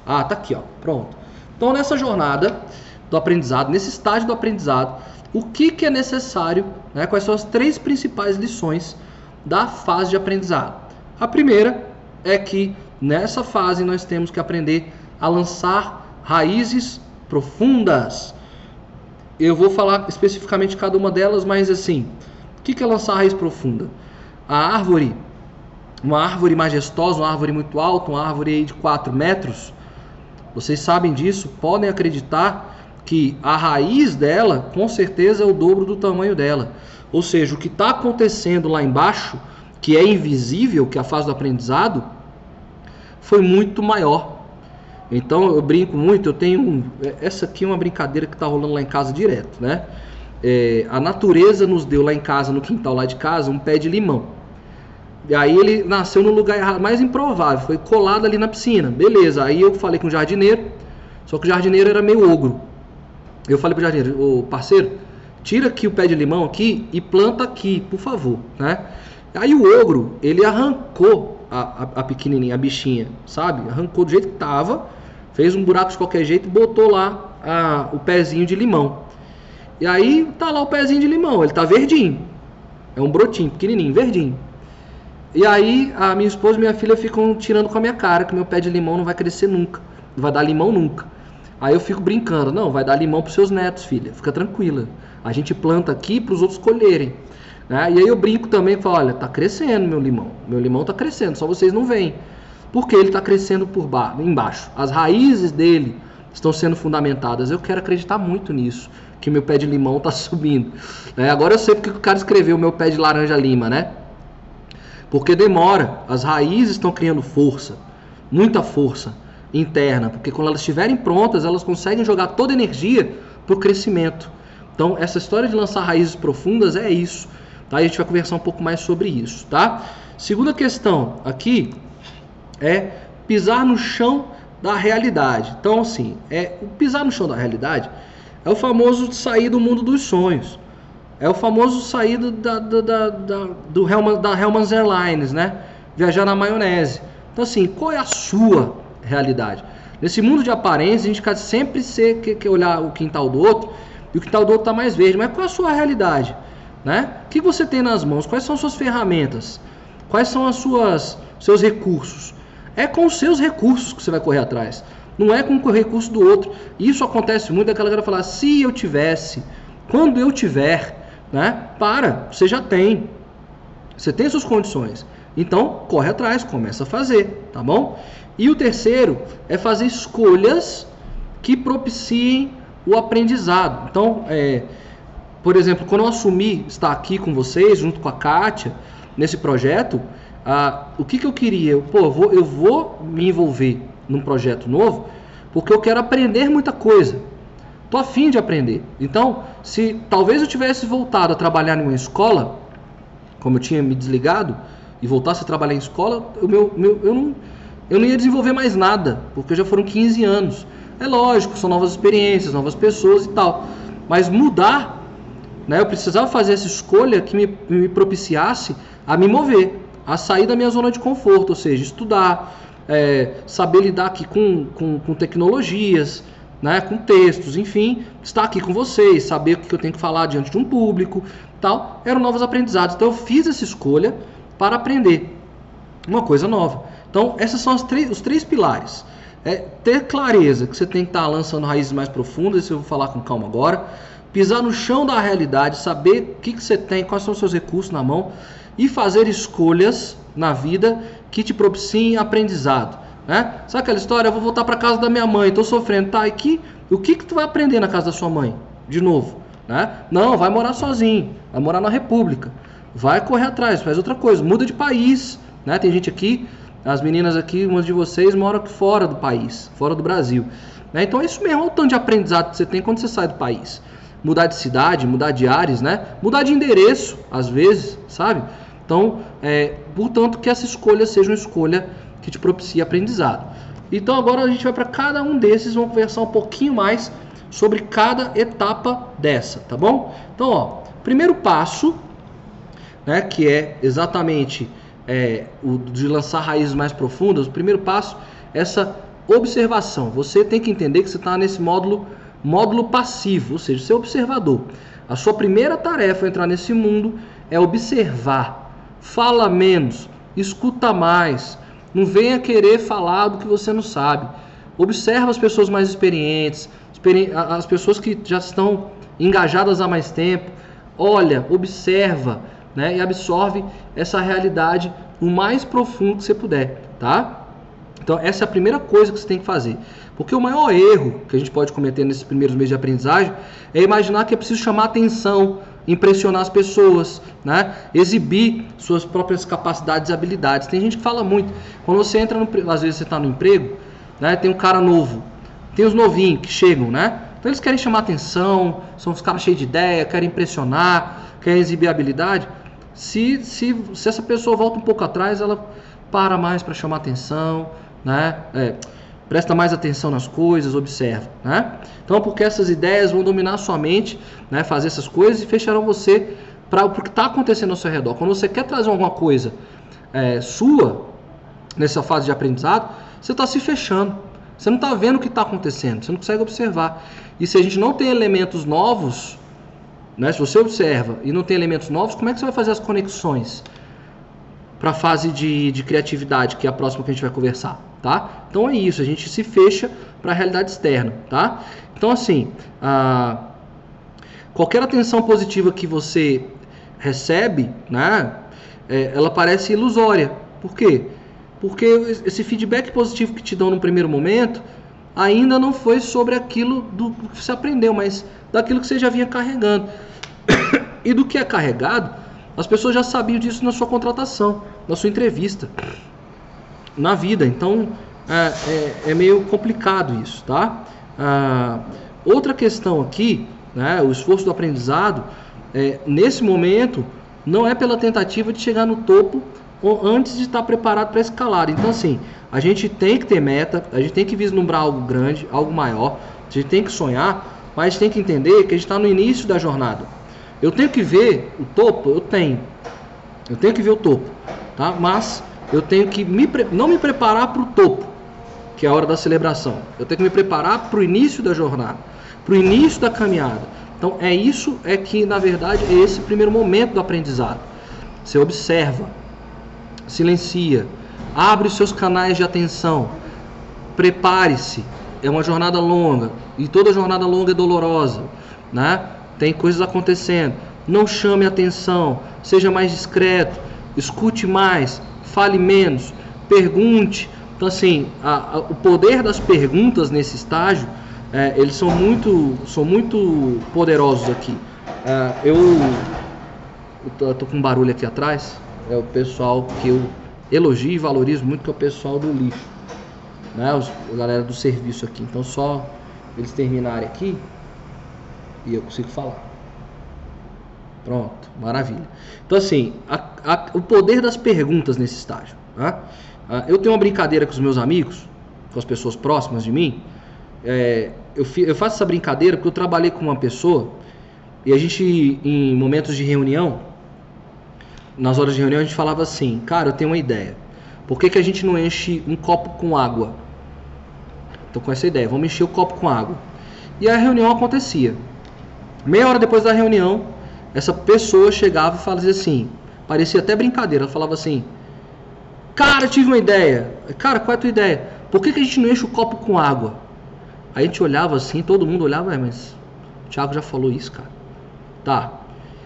Ah, tá aqui, ó. Pronto. Então, nessa jornada do aprendizado, nesse estágio do aprendizado, o que, que é necessário? Né? Quais são as três principais lições da fase de aprendizado? A primeira é que nessa fase nós temos que aprender a lançar raízes profundas eu vou falar especificamente cada uma delas, mas assim, o que é lançar raiz profunda? A árvore, uma árvore majestosa, uma árvore muito alta, uma árvore de 4 metros, vocês sabem disso, podem acreditar que a raiz dela, com certeza, é o dobro do tamanho dela. Ou seja, o que está acontecendo lá embaixo, que é invisível, que é a fase do aprendizado, foi muito maior então eu brinco muito, eu tenho. Essa aqui é uma brincadeira que está rolando lá em casa direto, né? É, a natureza nos deu lá em casa, no quintal lá de casa, um pé de limão. E aí ele nasceu no lugar errado, mais improvável, foi colado ali na piscina. Beleza, aí eu falei com o jardineiro, só que o jardineiro era meio ogro. Eu falei pro jardineiro, ô parceiro, tira aqui o pé de limão aqui e planta aqui, por favor, né? Aí o ogro, ele arrancou a, a, a pequenininha, a bichinha, sabe? Arrancou do jeito que tava Fez um buraco de qualquer jeito e botou lá a, o pezinho de limão. E aí tá lá o pezinho de limão, ele tá verdinho. É um brotinho, pequenininho, verdinho. E aí a minha esposa e minha filha ficam tirando com a minha cara que meu pé de limão não vai crescer nunca. Não vai dar limão nunca. Aí eu fico brincando, não, vai dar limão pros seus netos, filha. Fica tranquila. A gente planta aqui para os outros colherem. Né? E aí eu brinco também, falo, olha, tá crescendo meu limão. Meu limão tá crescendo, só vocês não veem porque ele está crescendo por baixo, embaixo. As raízes dele estão sendo fundamentadas. Eu quero acreditar muito nisso, que meu pé de limão está subindo. É, agora eu sei porque o cara escreveu meu pé de laranja lima, né? Porque demora, as raízes estão criando força, muita força interna, porque quando elas estiverem prontas, elas conseguem jogar toda a energia para o crescimento. Então, essa história de lançar raízes profundas é isso. Tá? A gente vai conversar um pouco mais sobre isso, tá? Segunda questão aqui é pisar no chão da realidade. Então, assim, é pisar no chão da realidade é o famoso sair do mundo dos sonhos. É o famoso sair da, da, da, da, do Hellman, da Hellman's Airlines, né? Viajar na maionese. Então, assim, qual é a sua realidade? Nesse mundo de aparência, a gente quer sempre ser, quer olhar o quintal do outro e o quintal do outro está mais verde. Mas qual é a sua realidade? Né? O que você tem nas mãos? Quais são as suas ferramentas? Quais são as suas seus recursos? É com os seus recursos que você vai correr atrás. Não é com o recurso do outro. Isso acontece muito, aquela galera falar, se eu tivesse, quando eu tiver, né? Para, você já tem. Você tem suas condições. Então, corre atrás, começa a fazer, tá bom? E o terceiro é fazer escolhas que propiciem o aprendizado. Então, é, por exemplo, quando eu assumi estar aqui com vocês, junto com a Kátia, nesse projeto, ah, o que, que eu queria? Pô, eu vou, eu vou me envolver num projeto novo porque eu quero aprender muita coisa. Tô afim de aprender. Então, se talvez eu tivesse voltado a trabalhar em uma escola, como eu tinha me desligado, e voltasse a trabalhar em escola, o meu, meu, eu, não, eu não ia desenvolver mais nada, porque já foram 15 anos. É lógico, são novas experiências, novas pessoas e tal. Mas mudar, né, eu precisava fazer essa escolha que me, me propiciasse a me mover, a sair da minha zona de conforto, ou seja, estudar, é, saber lidar aqui com, com, com tecnologias, né, com textos, enfim, estar aqui com vocês, saber o que eu tenho que falar diante de um público, tal, eram novos aprendizados. Então eu fiz essa escolha para aprender uma coisa nova. Então essas são três, os três pilares. É ter clareza que você tem que estar lançando raízes mais profundas, isso eu vou falar com calma agora. Pisar no chão da realidade, saber o que, que você tem, quais são os seus recursos na mão e fazer escolhas na vida que te propiciem aprendizado. Né? Sabe aquela história? Eu vou voltar para casa da minha mãe, estou sofrendo. Tá, que, o que, que tu vai aprender na casa da sua mãe? De novo. Né? Não, vai morar sozinho, vai morar na República. Vai correr atrás, faz outra coisa, muda de país. Né? Tem gente aqui as meninas aqui, umas de vocês, moram fora do país, fora do Brasil. Né? Então é isso mesmo, olha o tanto de aprendizado que você tem quando você sai do país. Mudar de cidade, mudar de áreas, né? Mudar de endereço, às vezes, sabe? Então, é, portanto, que essa escolha seja uma escolha que te propicie aprendizado. Então agora a gente vai para cada um desses, vamos conversar um pouquinho mais sobre cada etapa dessa, tá bom? Então, ó, primeiro passo, né, que é exatamente é, o de lançar raízes mais profundas, o primeiro passo é essa observação. Você tem que entender que você está nesse módulo, módulo passivo, ou seja, ser observador. A sua primeira tarefa ao entrar nesse mundo é observar. Fala menos, escuta mais. Não venha querer falar do que você não sabe. Observa as pessoas mais experientes, as pessoas que já estão engajadas há mais tempo. Olha, observa, né, e absorve essa realidade o mais profundo que você puder, tá? Então essa é a primeira coisa que você tem que fazer. Porque o maior erro que a gente pode cometer nesses primeiros meses de aprendizagem é imaginar que é preciso chamar atenção, impressionar as pessoas, né? exibir suas próprias capacidades e habilidades. Tem gente que fala muito. Quando você entra no, às vezes você está no emprego, né? Tem um cara novo, tem os novinhos que chegam, né? Então eles querem chamar atenção, são os caras cheios de ideia, querem impressionar, querem exibir habilidade. Se, se, se essa pessoa volta um pouco atrás, ela para mais para chamar atenção, né? É, presta mais atenção nas coisas, observa, né? Então, porque essas ideias vão dominar sua mente, né? Fazer essas coisas e fecharão você para o que está acontecendo ao seu redor. Quando você quer trazer alguma coisa é, sua nessa fase de aprendizado, você está se fechando. Você não está vendo o que está acontecendo, você não consegue observar. E se a gente não tem elementos novos né? Se você observa e não tem elementos novos, como é que você vai fazer as conexões para a fase de, de criatividade, que é a próxima que a gente vai conversar? Tá? Então é isso, a gente se fecha para a realidade externa. Tá? Então, assim, a, qualquer atenção positiva que você recebe, né, é, ela parece ilusória. Por quê? Porque esse feedback positivo que te dão no primeiro momento ainda não foi sobre aquilo do que você aprendeu, mas daquilo que você já vinha carregando. E do que é carregado, as pessoas já sabiam disso na sua contratação, na sua entrevista, na vida. Então é, é, é meio complicado isso, tá? Ah, outra questão aqui, né, o esforço do aprendizado, é, nesse momento, não é pela tentativa de chegar no topo antes de estar preparado para escalar. Então, assim, a gente tem que ter meta, a gente tem que vislumbrar algo grande, algo maior, a gente tem que sonhar, mas tem que entender que a gente está no início da jornada. Eu tenho que ver o topo, eu tenho. Eu tenho que ver o topo, tá? Mas eu tenho que me, não me preparar para o topo, que é a hora da celebração. Eu tenho que me preparar para o início da jornada, para o início da caminhada. Então é isso é que na verdade é esse primeiro momento do aprendizado. Você observa, silencia, abre os seus canais de atenção, prepare-se. É uma jornada longa e toda jornada longa é dolorosa, né? Tem coisas acontecendo. Não chame atenção, seja mais discreto, escute mais, fale menos, pergunte, Então, assim, a, a, o poder das perguntas nesse estágio, é, eles são muito, são muito poderosos aqui. É, eu, eu tô com um barulho aqui atrás, é o pessoal que eu elogio e valorizo muito, que é o pessoal do lixo, né? Os, a galera do serviço aqui. Então, só eles terminarem aqui e eu consigo falar. Pronto, maravilha. Então, assim, a, a, o poder das perguntas nesse estágio. Tá? eu tenho uma brincadeira com os meus amigos, com as pessoas próximas de mim. É, eu, fi, eu, faço essa brincadeira porque eu trabalhei com uma pessoa e a gente, em momentos de reunião, nas horas de reunião, a gente falava assim: Cara, eu tenho uma ideia. Por que, que a gente não enche um copo com água? Tô com essa ideia, vamos encher o copo com água. E a reunião acontecia. Meia hora depois da reunião, essa pessoa chegava e falava assim, parecia até brincadeira, ela falava assim, cara, tive uma ideia. Cara, qual é a tua ideia? Por que, que a gente não enche o copo com água? Aí a gente olhava assim, todo mundo olhava, mas o Thiago já falou isso, cara. Tá.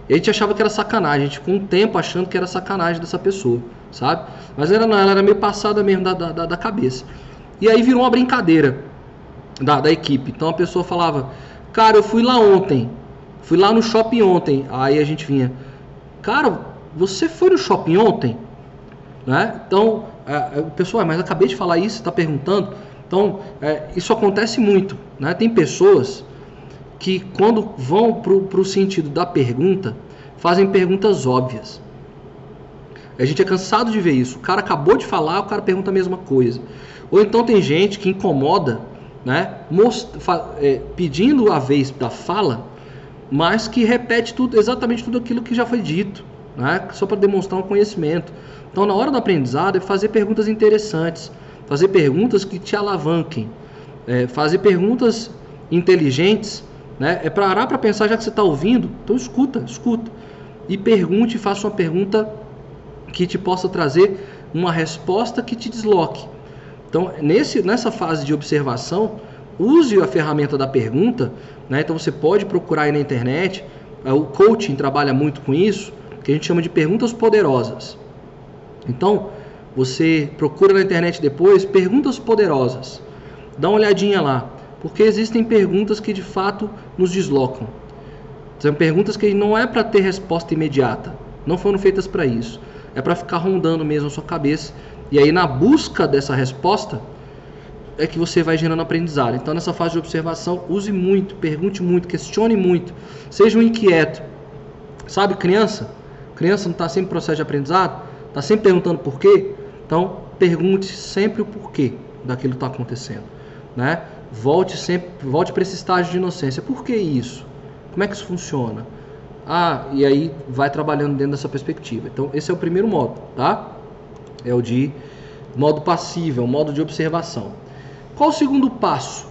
E a gente achava que era sacanagem, a gente ficou um tempo achando que era sacanagem dessa pessoa, sabe? Mas ela não, ela era meio passada mesmo da, da, da cabeça. E aí virou uma brincadeira da, da equipe. Então a pessoa falava, cara, eu fui lá ontem. Fui lá no shopping ontem. Aí a gente vinha, cara, você foi no shopping ontem? Né? Então, é, é, o pessoal, mas acabei de falar isso, está perguntando. Então, é, isso acontece muito. Né? Tem pessoas que, quando vão para o sentido da pergunta, fazem perguntas óbvias. A gente é cansado de ver isso. O cara acabou de falar, o cara pergunta a mesma coisa. Ou então tem gente que incomoda, né, most, é, pedindo a vez da fala, mas que repete tudo, exatamente tudo aquilo que já foi dito, né? só para demonstrar um conhecimento. Então, na hora do aprendizado, é fazer perguntas interessantes, fazer perguntas que te alavanquem, é, fazer perguntas inteligentes, né? é parar para pensar, já que você está ouvindo, então escuta, escuta. E pergunte, faça uma pergunta que te possa trazer uma resposta que te desloque. Então, nesse, nessa fase de observação, use a ferramenta da pergunta né? Então você pode procurar aí na internet, é, o coaching trabalha muito com isso, que a gente chama de perguntas poderosas. Então, você procura na internet depois perguntas poderosas. Dá uma olhadinha lá, porque existem perguntas que de fato nos deslocam. São perguntas que não é para ter resposta imediata, não foram feitas para isso. É para ficar rondando mesmo a sua cabeça. E aí na busca dessa resposta, é que você vai gerando aprendizado. Então, nessa fase de observação, use muito, pergunte muito, questione muito, seja um inquieto. Sabe, criança? Criança não está sempre em processo de aprendizado? Está sempre perguntando por quê? Então, pergunte sempre o porquê daquilo que está acontecendo. Né? Volte sempre, volte para esse estágio de inocência. Por que isso? Como é que isso funciona? Ah, e aí vai trabalhando dentro dessa perspectiva. Então, esse é o primeiro modo, tá? É o de modo passivo, é o modo de observação. Qual o segundo passo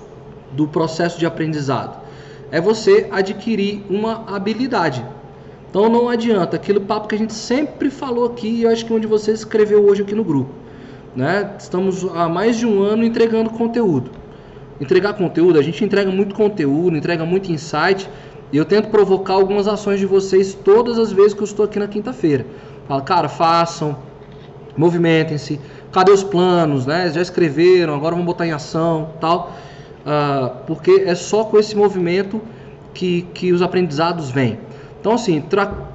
do processo de aprendizado? É você adquirir uma habilidade. Então não adianta aquele papo que a gente sempre falou aqui, e eu acho que onde você escreveu hoje aqui no grupo. Né? Estamos há mais de um ano entregando conteúdo. Entregar conteúdo, a gente entrega muito conteúdo, entrega muito insight, e eu tento provocar algumas ações de vocês todas as vezes que eu estou aqui na quinta-feira. Fala, cara, façam, movimentem-se, cadê os planos, né? Já escreveram, agora vamos botar em ação, tal. Uh, porque é só com esse movimento que, que os aprendizados vêm. Então, assim,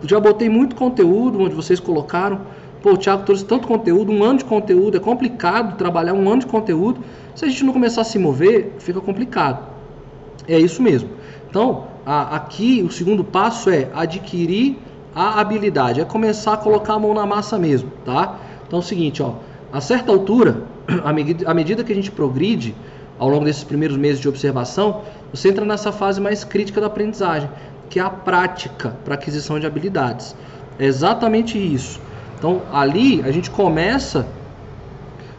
já botei muito conteúdo onde vocês colocaram. Pô, o Thiago trouxe tanto conteúdo, um ano de conteúdo, é complicado trabalhar um ano de conteúdo. Se a gente não começar a se mover, fica complicado. É isso mesmo. Então, a, aqui o segundo passo é adquirir a habilidade, é começar a colocar a mão na massa mesmo, tá? Então é o seguinte, ó, a certa altura, à medida, que a gente progride ao longo desses primeiros meses de observação, você entra nessa fase mais crítica da aprendizagem, que é a prática para aquisição de habilidades. É exatamente isso. Então, ali a gente começa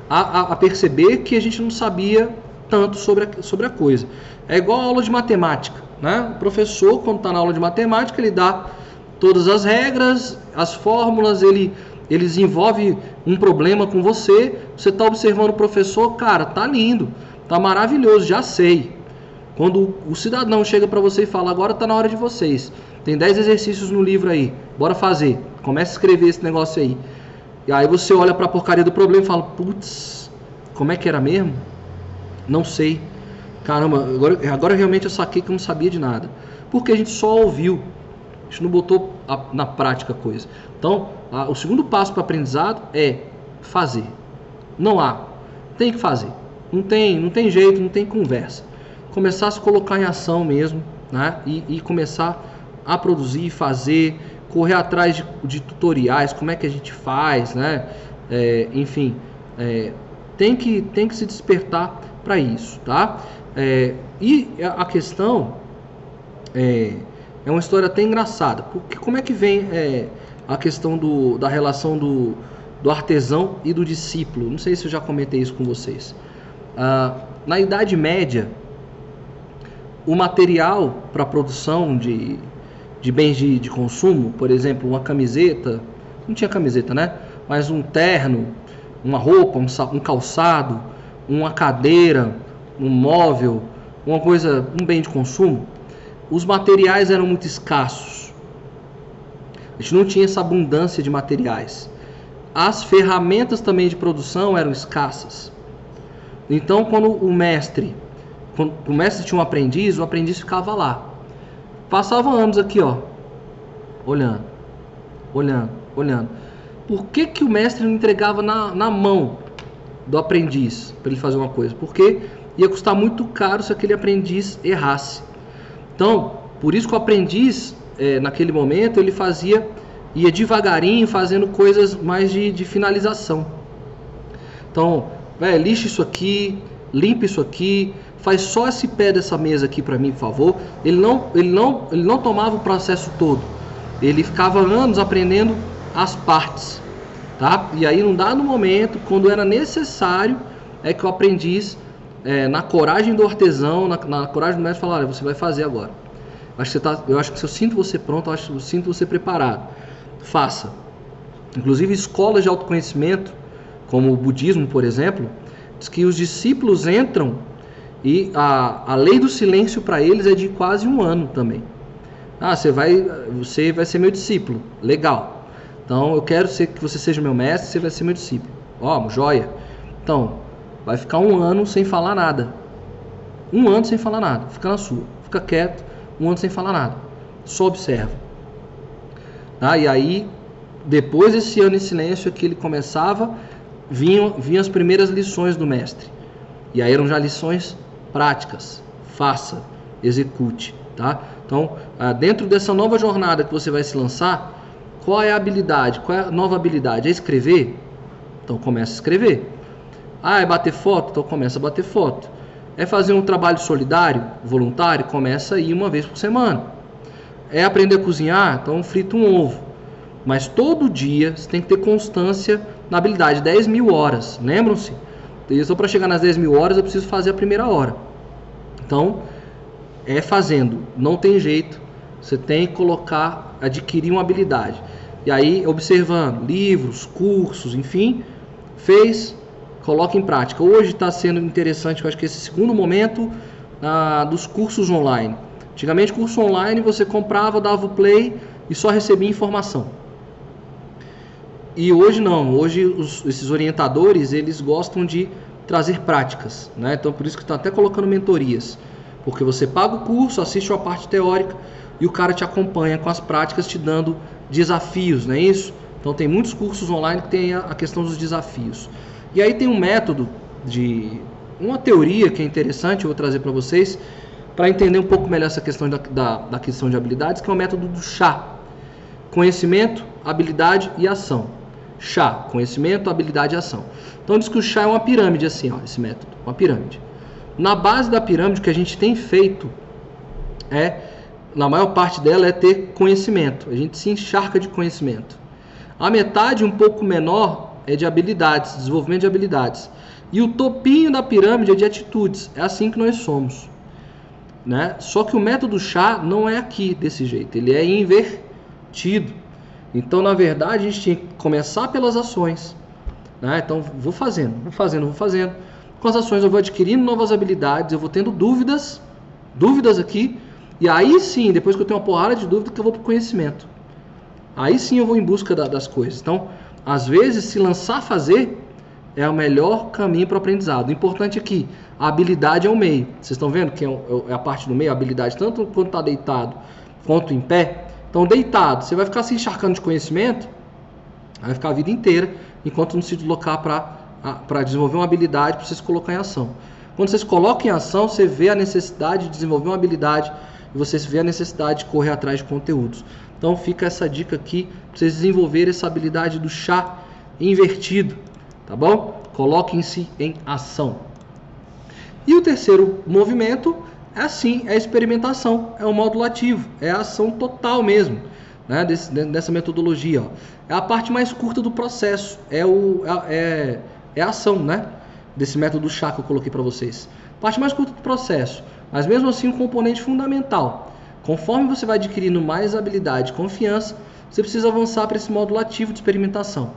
a, a, a perceber que a gente não sabia tanto sobre a, sobre a coisa. É igual a aula de matemática. Né? O professor, quando está na aula de matemática, ele dá todas as regras, as fórmulas, ele ele desenvolve um problema com você, você está observando o professor, cara, tá lindo, tá maravilhoso, já sei. Quando o cidadão chega para você e fala, agora está na hora de vocês, tem 10 exercícios no livro aí, bora fazer, começa a escrever esse negócio aí. E aí você olha para a porcaria do problema e fala, putz, como é que era mesmo? Não sei. Caramba, agora, agora realmente eu saquei que eu não sabia de nada. Porque a gente só ouviu. A gente não botou a, na prática a coisa. Então, a, o segundo passo para aprendizado é fazer. Não há. Tem que fazer. Não tem, não tem jeito, não tem conversa. Começar a se colocar em ação mesmo, né? E, e começar a produzir, fazer, correr atrás de, de, tutoriais, como é que a gente faz, né? É, enfim, é, tem, que, tem que se despertar para isso, tá? É, e a questão é, é uma história até engraçada, porque como é que vem é, a questão do, da relação do, do artesão e do discípulo? Não sei se eu já comentei isso com vocês. Ah, na Idade Média, o material para produção de, de bens de, de consumo, por exemplo, uma camiseta, não tinha camiseta, né? Mas um terno, uma roupa, um, um calçado, uma cadeira, um móvel, uma coisa, um bem de consumo, os materiais eram muito escassos. A gente não tinha essa abundância de materiais. As ferramentas também de produção eram escassas. Então, quando o mestre, quando o mestre tinha um aprendiz, o aprendiz ficava lá. Passava anos aqui, ó, olhando, olhando, olhando. Por que, que o mestre não entregava na, na mão do aprendiz para ele fazer uma coisa? Porque ia custar muito caro se aquele aprendiz errasse. Então, por isso que o aprendiz, é, naquele momento, ele fazia, ia devagarinho, fazendo coisas mais de, de finalização. Então, é, lixa isso aqui, limpa isso aqui, faz só esse pé dessa mesa aqui para mim, por favor. Ele não, ele não, ele não tomava o processo todo. Ele ficava anos aprendendo as partes, tá? E aí, num dado momento, quando era necessário, é que o aprendiz é, na coragem do artesão, na, na coragem do mestre, falar: olha, você vai fazer agora. Acho que você tá, eu acho que se eu sinto você pronto, eu acho eu sinto você preparado. Faça. Inclusive, escolas de autoconhecimento, como o budismo, por exemplo, diz que os discípulos entram e a, a lei do silêncio para eles é de quase um ano também. Ah, você vai, você vai ser meu discípulo. Legal. Então eu quero ser, que você seja meu mestre, você vai ser meu discípulo. Ó, oh, joia. Então, Vai ficar um ano sem falar nada. Um ano sem falar nada. Fica na sua. Fica quieto. Um ano sem falar nada. Só observa. Tá? E aí, depois desse ano em silêncio, que ele começava, vinham, vinham as primeiras lições do mestre. E aí eram já lições práticas. Faça, execute. Tá? Então, ah, dentro dessa nova jornada que você vai se lançar, qual é a habilidade? Qual é a nova habilidade? É escrever? Então comece a escrever. Ah, é bater foto? Então começa a bater foto. É fazer um trabalho solidário, voluntário? Começa aí uma vez por semana. É aprender a cozinhar? Então frita um ovo. Mas todo dia você tem que ter constância na habilidade. 10 mil horas, lembram-se? Então para chegar nas 10 mil horas eu preciso fazer a primeira hora. Então, é fazendo, não tem jeito. Você tem que colocar, adquirir uma habilidade. E aí, observando livros, cursos, enfim, fez, coloque em prática. Hoje está sendo interessante, eu acho que esse segundo momento ah, dos cursos online. Antigamente, curso online você comprava, dava o play e só recebia informação. E hoje não, hoje os, esses orientadores eles gostam de trazer práticas, né? Então por isso que está até colocando mentorias, porque você paga o curso, assiste a parte teórica e o cara te acompanha com as práticas, te dando desafios, não é isso? Então tem muitos cursos online que tem a, a questão dos desafios. E aí tem um método de uma teoria que é interessante, eu vou trazer para vocês, para entender um pouco melhor essa questão da, da, da, questão de habilidades, que é o método do chá. Conhecimento, habilidade e ação. Chá, conhecimento, habilidade e ação. Então diz que o chá é uma pirâmide assim, ó, esse método, uma pirâmide. Na base da pirâmide, o que a gente tem feito é, na maior parte dela, é ter conhecimento. A gente se encharca de conhecimento. A metade, um pouco menor, é de habilidades, desenvolvimento de habilidades. E o topinho da pirâmide é de atitudes. É assim que nós somos. Né? Só que o método chá não é aqui desse jeito, ele é invertido. Então, na verdade, a gente tinha que começar pelas ações. Né? Então, vou fazendo, vou fazendo, vou fazendo. Com as ações eu vou adquirindo novas habilidades, eu vou tendo dúvidas, dúvidas aqui, e aí sim, depois que eu tenho uma porrada de dúvidas, que eu vou para o conhecimento. Aí sim eu vou em busca da, das coisas. Então, às vezes, se lançar a fazer é o melhor caminho para o aprendizado. O importante é que a habilidade é o meio. Vocês estão vendo que é, é a parte do meio, a habilidade, tanto quando está deitado quanto em pé. Então, deitado, você vai ficar se encharcando de conhecimento, vai ficar a vida inteira, enquanto não se deslocar para desenvolver uma habilidade para você se colocar em ação. Quando você se coloca em ação, você vê a necessidade de desenvolver uma habilidade e você vê a necessidade de correr atrás de conteúdos. Então fica essa dica aqui para vocês desenvolverem essa habilidade do chá invertido, tá bom? Coloquem-se em ação. E o terceiro movimento é assim, é a experimentação, é o módulo ativo, é a ação total mesmo, né, desse, dessa metodologia. Ó. É a parte mais curta do processo, é, o, é, é a ação, né, desse método chá que eu coloquei para vocês. Parte mais curta do processo, mas mesmo assim um componente fundamental. Conforme você vai adquirindo mais habilidade e confiança, você precisa avançar para esse módulo ativo de experimentação.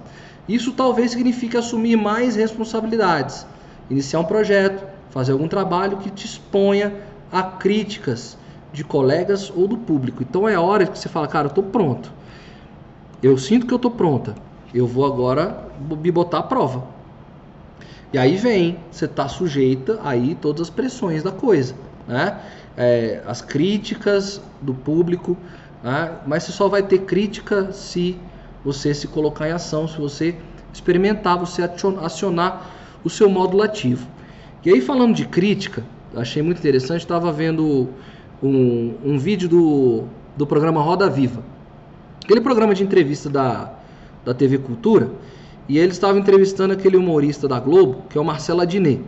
Isso talvez signifique assumir mais responsabilidades, iniciar um projeto, fazer algum trabalho que te exponha a críticas de colegas ou do público. Então é hora que você fala, cara, eu estou pronto. Eu sinto que eu estou pronta. Eu vou agora me botar à prova. E aí vem, você está sujeita aí todas as pressões da coisa, né? É, as críticas do público, né? mas você só vai ter crítica se você se colocar em ação, se você experimentar, você acionar o seu módulo ativo. E aí falando de crítica, achei muito interessante, estava vendo um, um vídeo do, do programa Roda Viva. Aquele programa de entrevista da, da TV Cultura, e ele estava entrevistando aquele humorista da Globo, que é o Marcelo Adnet.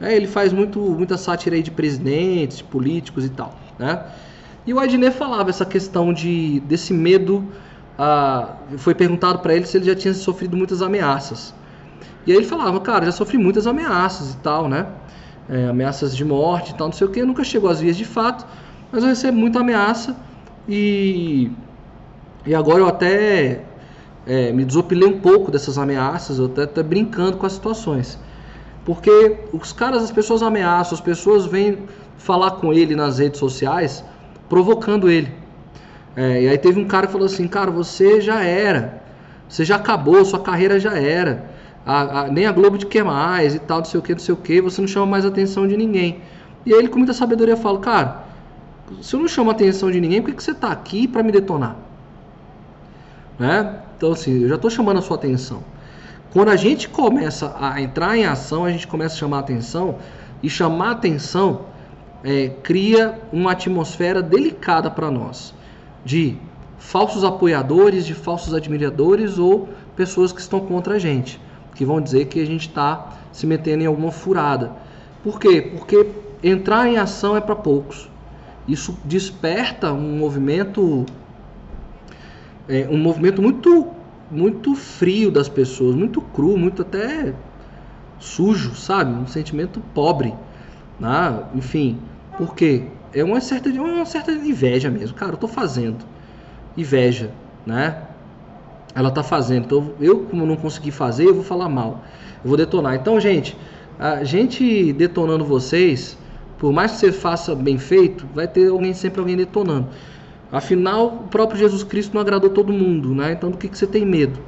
É, ele faz muito, muita sátira aí de presidentes, de políticos e tal. Né? E o Adnet falava essa questão de, desse medo ah, foi perguntado para ele se ele já tinha sofrido muitas ameaças. E aí ele falava, cara, já sofri muitas ameaças e tal, né? É, ameaças de morte e tal, não sei o que, nunca chegou às vias de fato, mas eu recebo muita ameaça e, e agora eu até é, me desopilei um pouco dessas ameaças, eu até, até brincando com as situações. Porque os caras, as pessoas ameaçam, as pessoas vêm falar com ele nas redes sociais, provocando ele. É, e aí teve um cara que falou assim, cara, você já era, você já acabou, sua carreira já era. A, a, nem a Globo de que mais e tal, não sei o que, não sei o que, você não chama mais atenção de ninguém. E aí ele com muita sabedoria fala, cara, se eu não chamo atenção de ninguém, por que, que você está aqui para me detonar? Né? Então assim, eu já estou chamando a sua atenção. Quando a gente começa a entrar em ação, a gente começa a chamar atenção, e chamar atenção é, cria uma atmosfera delicada para nós de falsos apoiadores, de falsos admiradores ou pessoas que estão contra a gente, que vão dizer que a gente está se metendo em alguma furada. Por quê? Porque entrar em ação é para poucos. Isso desperta um movimento, é, um movimento muito, muito frio das pessoas, muito cru, muito até sujo, sabe? Um sentimento pobre, né? enfim. Por quê? é uma certa, uma certa inveja mesmo. Cara, eu tô fazendo. Inveja, né? Ela tá fazendo. Então, eu, como não consegui fazer, eu vou falar mal. Eu vou detonar. Então, gente, a gente detonando vocês, por mais que você faça bem feito, vai ter alguém sempre alguém detonando. Afinal, o próprio Jesus Cristo não agradou todo mundo, né? Então, do que, que você tem medo?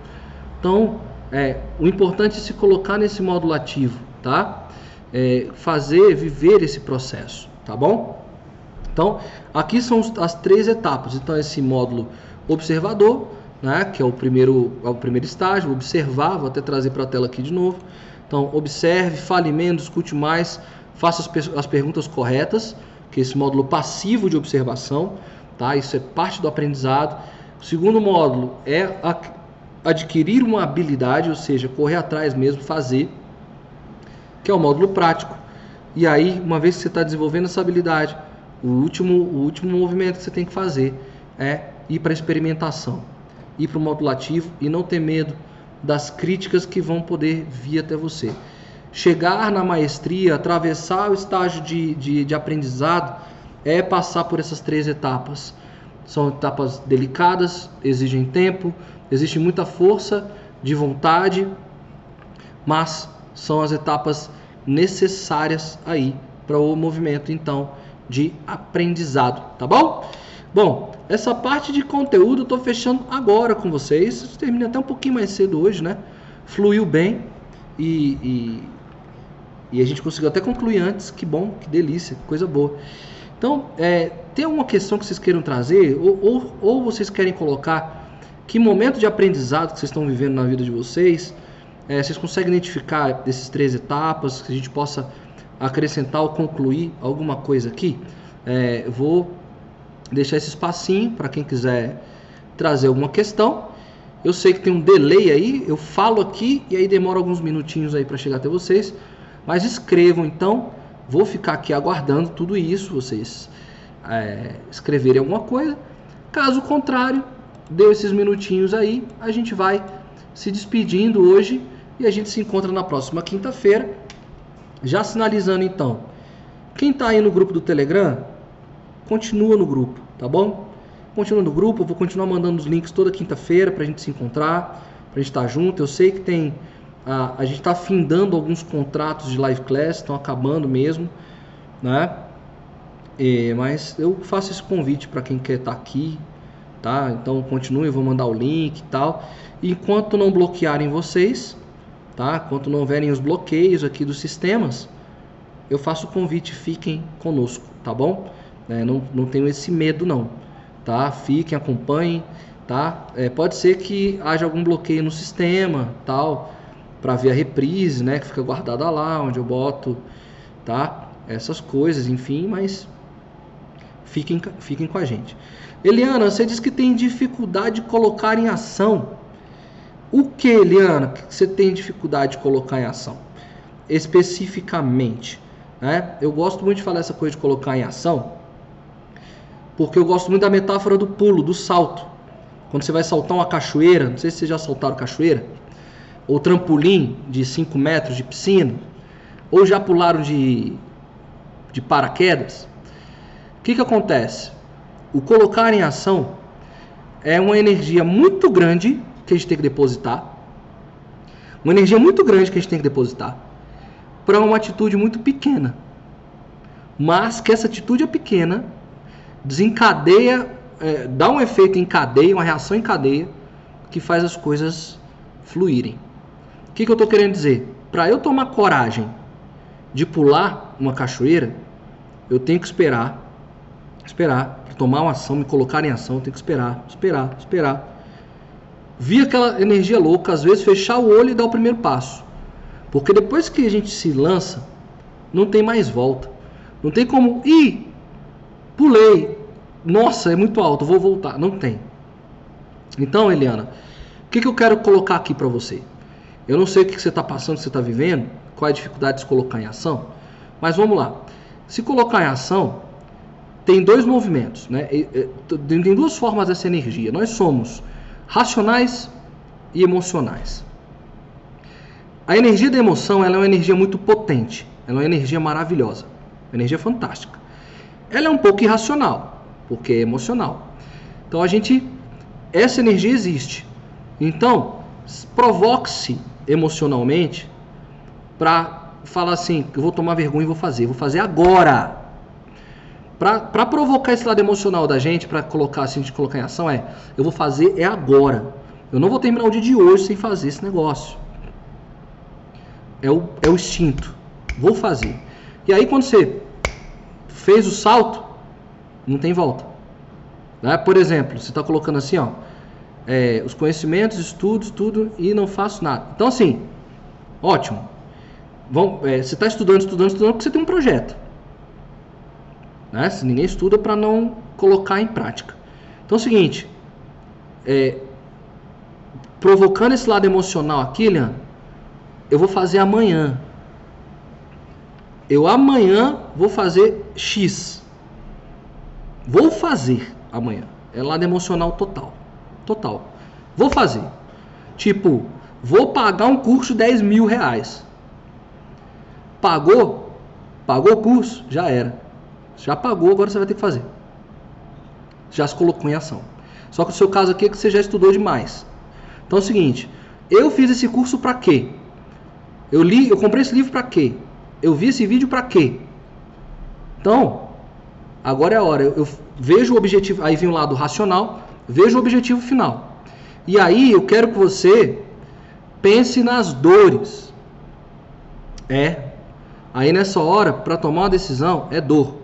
Então, é, o importante é se colocar nesse módulo ativo, tá? É, fazer, viver esse processo, tá bom? Então, aqui são as três etapas. Então, esse módulo observador, né, que é o primeiro, é o primeiro estágio, observar, vou até trazer para a tela aqui de novo. Então, observe, fale menos, escute mais, faça as, as perguntas corretas, que é esse módulo passivo de observação, tá? Isso é parte do aprendizado. O segundo módulo é adquirir uma habilidade, ou seja, correr atrás mesmo, fazer, que é o módulo prático. E aí, uma vez que você está desenvolvendo essa habilidade, o último, o último movimento que você tem que fazer é ir para a experimentação, ir para o modulativo e não ter medo das críticas que vão poder vir até você. Chegar na maestria, atravessar o estágio de, de, de aprendizado, é passar por essas três etapas. São etapas delicadas, exigem tempo, existe muita força de vontade, mas são as etapas necessárias aí para o movimento então de aprendizado, tá bom? Bom, essa parte de conteúdo eu tô fechando agora com vocês. Terminei até um pouquinho mais cedo hoje, né? Fluiu bem. e, e, e, a gente conseguiu até concluir antes. Que bom, que delícia, que coisa boa. Então, é, tem alguma questão que vocês queiram trazer? Ou, ou, ou vocês querem colocar que momento de aprendizado que vocês estão vivendo na vida de vocês? É, vocês conseguem identificar desses três etapas que a gente possa acrescentar ou concluir alguma coisa aqui? É, vou deixar esse espacinho para quem quiser trazer alguma questão. Eu sei que tem um delay aí, eu falo aqui e aí demora alguns minutinhos aí para chegar até vocês. Mas escrevam então, vou ficar aqui aguardando tudo isso, vocês é, escreverem alguma coisa. Caso contrário, deu esses minutinhos aí, a gente vai se despedindo hoje e a gente se encontra na próxima quinta-feira. Já sinalizando então, quem está aí no grupo do Telegram, continua no grupo, tá bom? Continua no grupo, eu vou continuar mandando os links toda quinta-feira para a gente se encontrar, para a gente estar tá junto. Eu sei que tem. A, gente está findando alguns contratos de live class, estão acabando mesmo, né? Mas eu faço esse convite para quem quer estar tá aqui, tá? Então continue, eu vou mandar o link e tal. Enquanto não bloquearem vocês, tá? Enquanto não houverem os bloqueios aqui dos sistemas, eu faço o convite, fiquem conosco, tá bom? É, não, não tenho esse medo não tá? Fiquem, acompanhem, tá? É, pode ser que haja algum bloqueio no sistema, tal, para ver a reprise, né? Que fica guardada lá, onde eu boto, tá? Essas coisas, enfim, mas fiquem, fiquem com a gente. Eliana, você diz que tem dificuldade de colocar em ação. O que, Eliana, que você tem dificuldade de colocar em ação? Especificamente, né? Eu gosto muito de falar essa coisa de colocar em ação, porque eu gosto muito da metáfora do pulo, do salto. Quando você vai saltar uma cachoeira, não sei se vocês já saltaram cachoeira, ou trampolim de 5 metros de piscina, ou já pularam de, de paraquedas. O que, que acontece? O colocar em ação é uma energia muito grande que a gente tem que depositar. Uma energia muito grande que a gente tem que depositar para uma atitude muito pequena. Mas que essa atitude é pequena desencadeia, é, dá um efeito em cadeia, uma reação em cadeia, que faz as coisas fluírem. O que, que eu estou querendo dizer? Para eu tomar coragem de pular uma cachoeira, eu tenho que esperar, esperar, tomar uma ação, me colocar em ação, eu tenho que esperar, esperar, esperar. Vi aquela energia louca, às vezes fechar o olho e dar o primeiro passo. Porque depois que a gente se lança, não tem mais volta. Não tem como ir Pulei. Nossa, é muito alto, vou voltar. Não tem. Então, Eliana, o que, que eu quero colocar aqui para você? Eu não sei o que, você está passando, o que você está vivendo, qual é a dificuldade de se colocar em ação, mas vamos lá. Se colocar em ação, tem dois movimentos, né? Tem duas formas dessa energia. Nós somos racionais e emocionais. A energia da emoção ela é uma energia muito potente, ela é uma energia maravilhosa, uma energia fantástica ela é um pouco irracional, porque é emocional. Então a gente, essa energia existe. Então, provoque-se emocionalmente para falar assim, eu vou tomar vergonha e vou fazer, vou fazer agora. Para provocar esse lado emocional da gente, para colocar assim, de colocar em ação, é, eu vou fazer é agora. Eu não vou terminar o dia de hoje sem fazer esse negócio. É o, é o instinto. Vou fazer. E aí quando você fez o salto, não tem volta. Né? Por exemplo, você está colocando assim, ó, é, os conhecimentos, estudos, tudo, e não faço nada. Então, assim, ótimo. Vão, é, você está estudando, estudando, estudando, porque você tem um projeto. Né? Se ninguém estuda para não colocar em prática. Então é o seguinte, é, provocando esse lado emocional aqui, eu vou fazer amanhã. Eu amanhã vou fazer X. Vou fazer amanhã. É lado emocional total. Total. Vou fazer. Tipo, vou pagar um curso de 10 mil reais. Pagou? Pagou o curso? Já era. Já pagou, agora você vai ter que fazer. Já se colocou em ação. Só que o seu caso aqui é que você já estudou demais. Então é o seguinte, eu fiz esse curso para quê? Eu li, eu comprei esse livro para quê? Eu vi esse vídeo para quê? Então, agora é a hora. Eu, eu vejo o objetivo. Aí vem o lado racional, vejo o objetivo final. E aí eu quero que você pense nas dores. É. Aí nessa hora, para tomar uma decisão, é dor.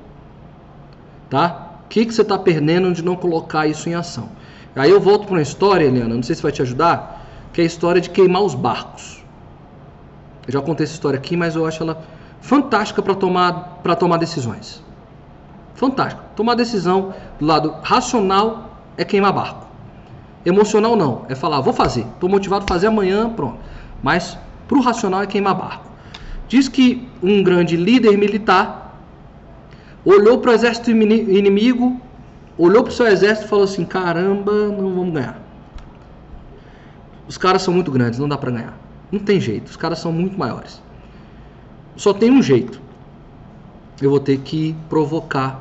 Tá? O que, que você está perdendo de não colocar isso em ação? Aí eu volto para uma história, Eliana, não sei se vai te ajudar, que é a história de queimar os barcos. Eu já contei essa história aqui, mas eu acho ela fantástica para tomar, tomar decisões. Fantástica. Tomar decisão do lado racional é queimar barco. Emocional não, é falar, vou fazer, estou motivado a fazer amanhã, pronto. Mas para o racional é queimar barco. Diz que um grande líder militar olhou para o exército inimigo, olhou para o seu exército e falou assim: caramba, não vamos ganhar. Os caras são muito grandes, não dá para ganhar. Não tem jeito, os caras são muito maiores. Só tem um jeito. Eu vou ter que provocar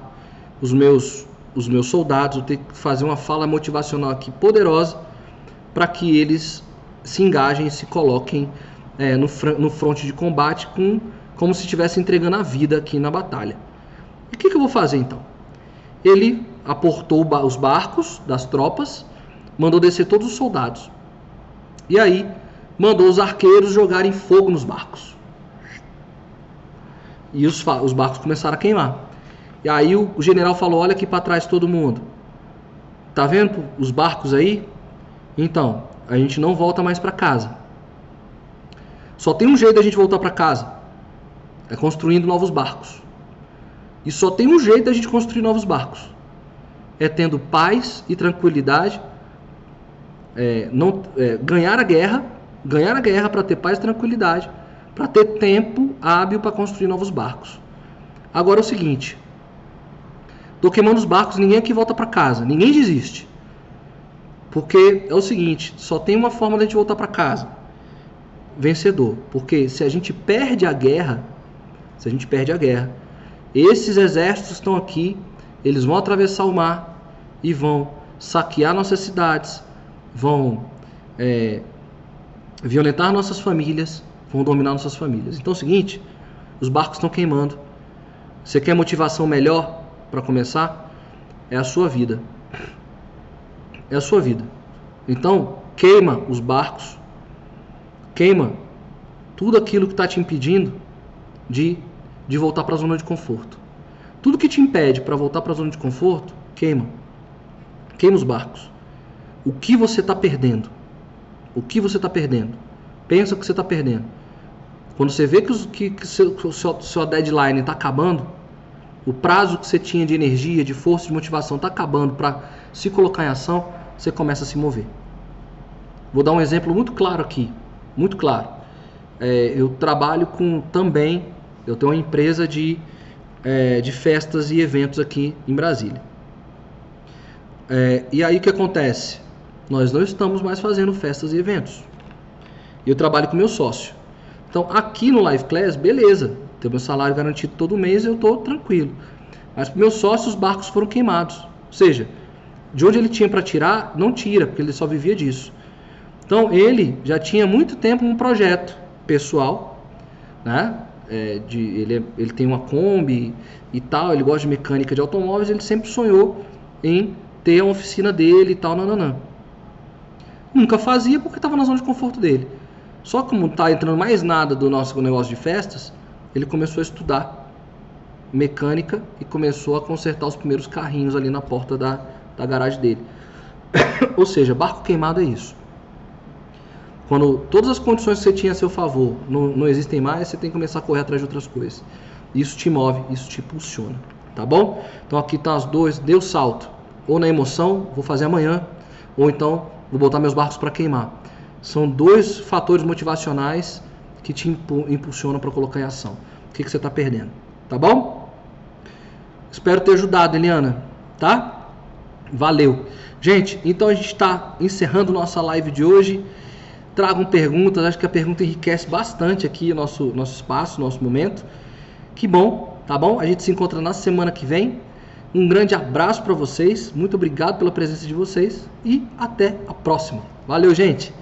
os meus os meus soldados, vou ter que fazer uma fala motivacional aqui poderosa para que eles se engajem e se coloquem é, no, no fronte de combate com, como se estivesse entregando a vida aqui na batalha. E o que, que eu vou fazer então? Ele aportou os barcos das tropas, mandou descer todos os soldados. E aí mandou os arqueiros jogarem fogo nos barcos. E os, os barcos começaram a queimar. E aí o, general falou: Olha aqui para trás todo mundo. Tá vendo os barcos aí? Então, a gente não volta mais para casa. Só tem um jeito da gente voltar para casa: é construindo novos barcos. E só tem um jeito da gente construir novos barcos: é tendo paz e tranquilidade, é, não, é, ganhar a guerra, ganhar a guerra para ter paz e tranquilidade, para ter tempo hábil para construir novos barcos. Agora é o seguinte: Tô queimando os barcos, ninguém aqui volta para casa, ninguém desiste. Porque é o seguinte, só tem uma forma de a gente voltar para casa. Vencedor. Porque se a gente perde a guerra, se a gente perde a guerra, esses exércitos estão aqui, eles vão atravessar o mar e vão saquear nossas cidades, vão é, violentar nossas famílias, vão dominar nossas famílias. Então é o seguinte, os barcos estão queimando. Você quer motivação melhor? Para começar, é a sua vida. É a sua vida. Então, queima os barcos, queima tudo aquilo que está te impedindo de, de voltar para a zona de conforto. Tudo que te impede para voltar para a zona de conforto, queima. Queima os barcos. O que você está perdendo? O que você está perdendo? Pensa o que você está perdendo. Quando você vê que, que seu, seu, deadline está acabando, o prazo que você tinha de energia, de força, de motivação está acabando para se colocar em ação, você começa a se mover. Vou dar um exemplo muito claro aqui, muito claro. É, eu trabalho com também, eu tenho uma empresa de, é, de festas e eventos aqui em Brasília. É, e aí o que acontece? Nós não estamos mais fazendo festas e eventos. Eu trabalho com meu sócio. Então aqui no Live Class, beleza, ter meu salário garantido todo mês, eu estou tranquilo. Mas para meus sócios, os barcos foram queimados. Ou seja, de onde ele tinha para tirar, não tira, porque ele só vivia disso. Então ele já tinha muito tempo um projeto pessoal, né? É, de, ele, é, ele tem uma Kombi e tal, ele gosta de mecânica de automóveis, ele sempre sonhou em ter a oficina dele e tal, nananã. Nunca fazia porque estava na zona de conforto dele. Só como não está entrando mais nada do nosso negócio de festas, ele começou a estudar mecânica e começou a consertar os primeiros carrinhos ali na porta da, da garagem dele. Ou seja, barco queimado é isso. Quando todas as condições que você tinha a seu favor não, não existem mais, você tem que começar a correr atrás de outras coisas. Isso te move, isso te impulsiona. Tá bom? Então aqui estão tá as duas, deu salto. Ou na emoção, vou fazer amanhã, ou então vou botar meus barcos para queimar. São dois fatores motivacionais que te impulsiona para colocar em ação. O que, que você está perdendo? Tá bom? Espero ter ajudado, Eliana. Tá? Valeu. Gente, então a gente está encerrando nossa live de hoje. Tragam perguntas, acho que a pergunta enriquece bastante aqui nosso, nosso espaço, nosso momento. Que bom, tá bom? A gente se encontra na semana que vem. Um grande abraço para vocês, muito obrigado pela presença de vocês e até a próxima. Valeu, gente!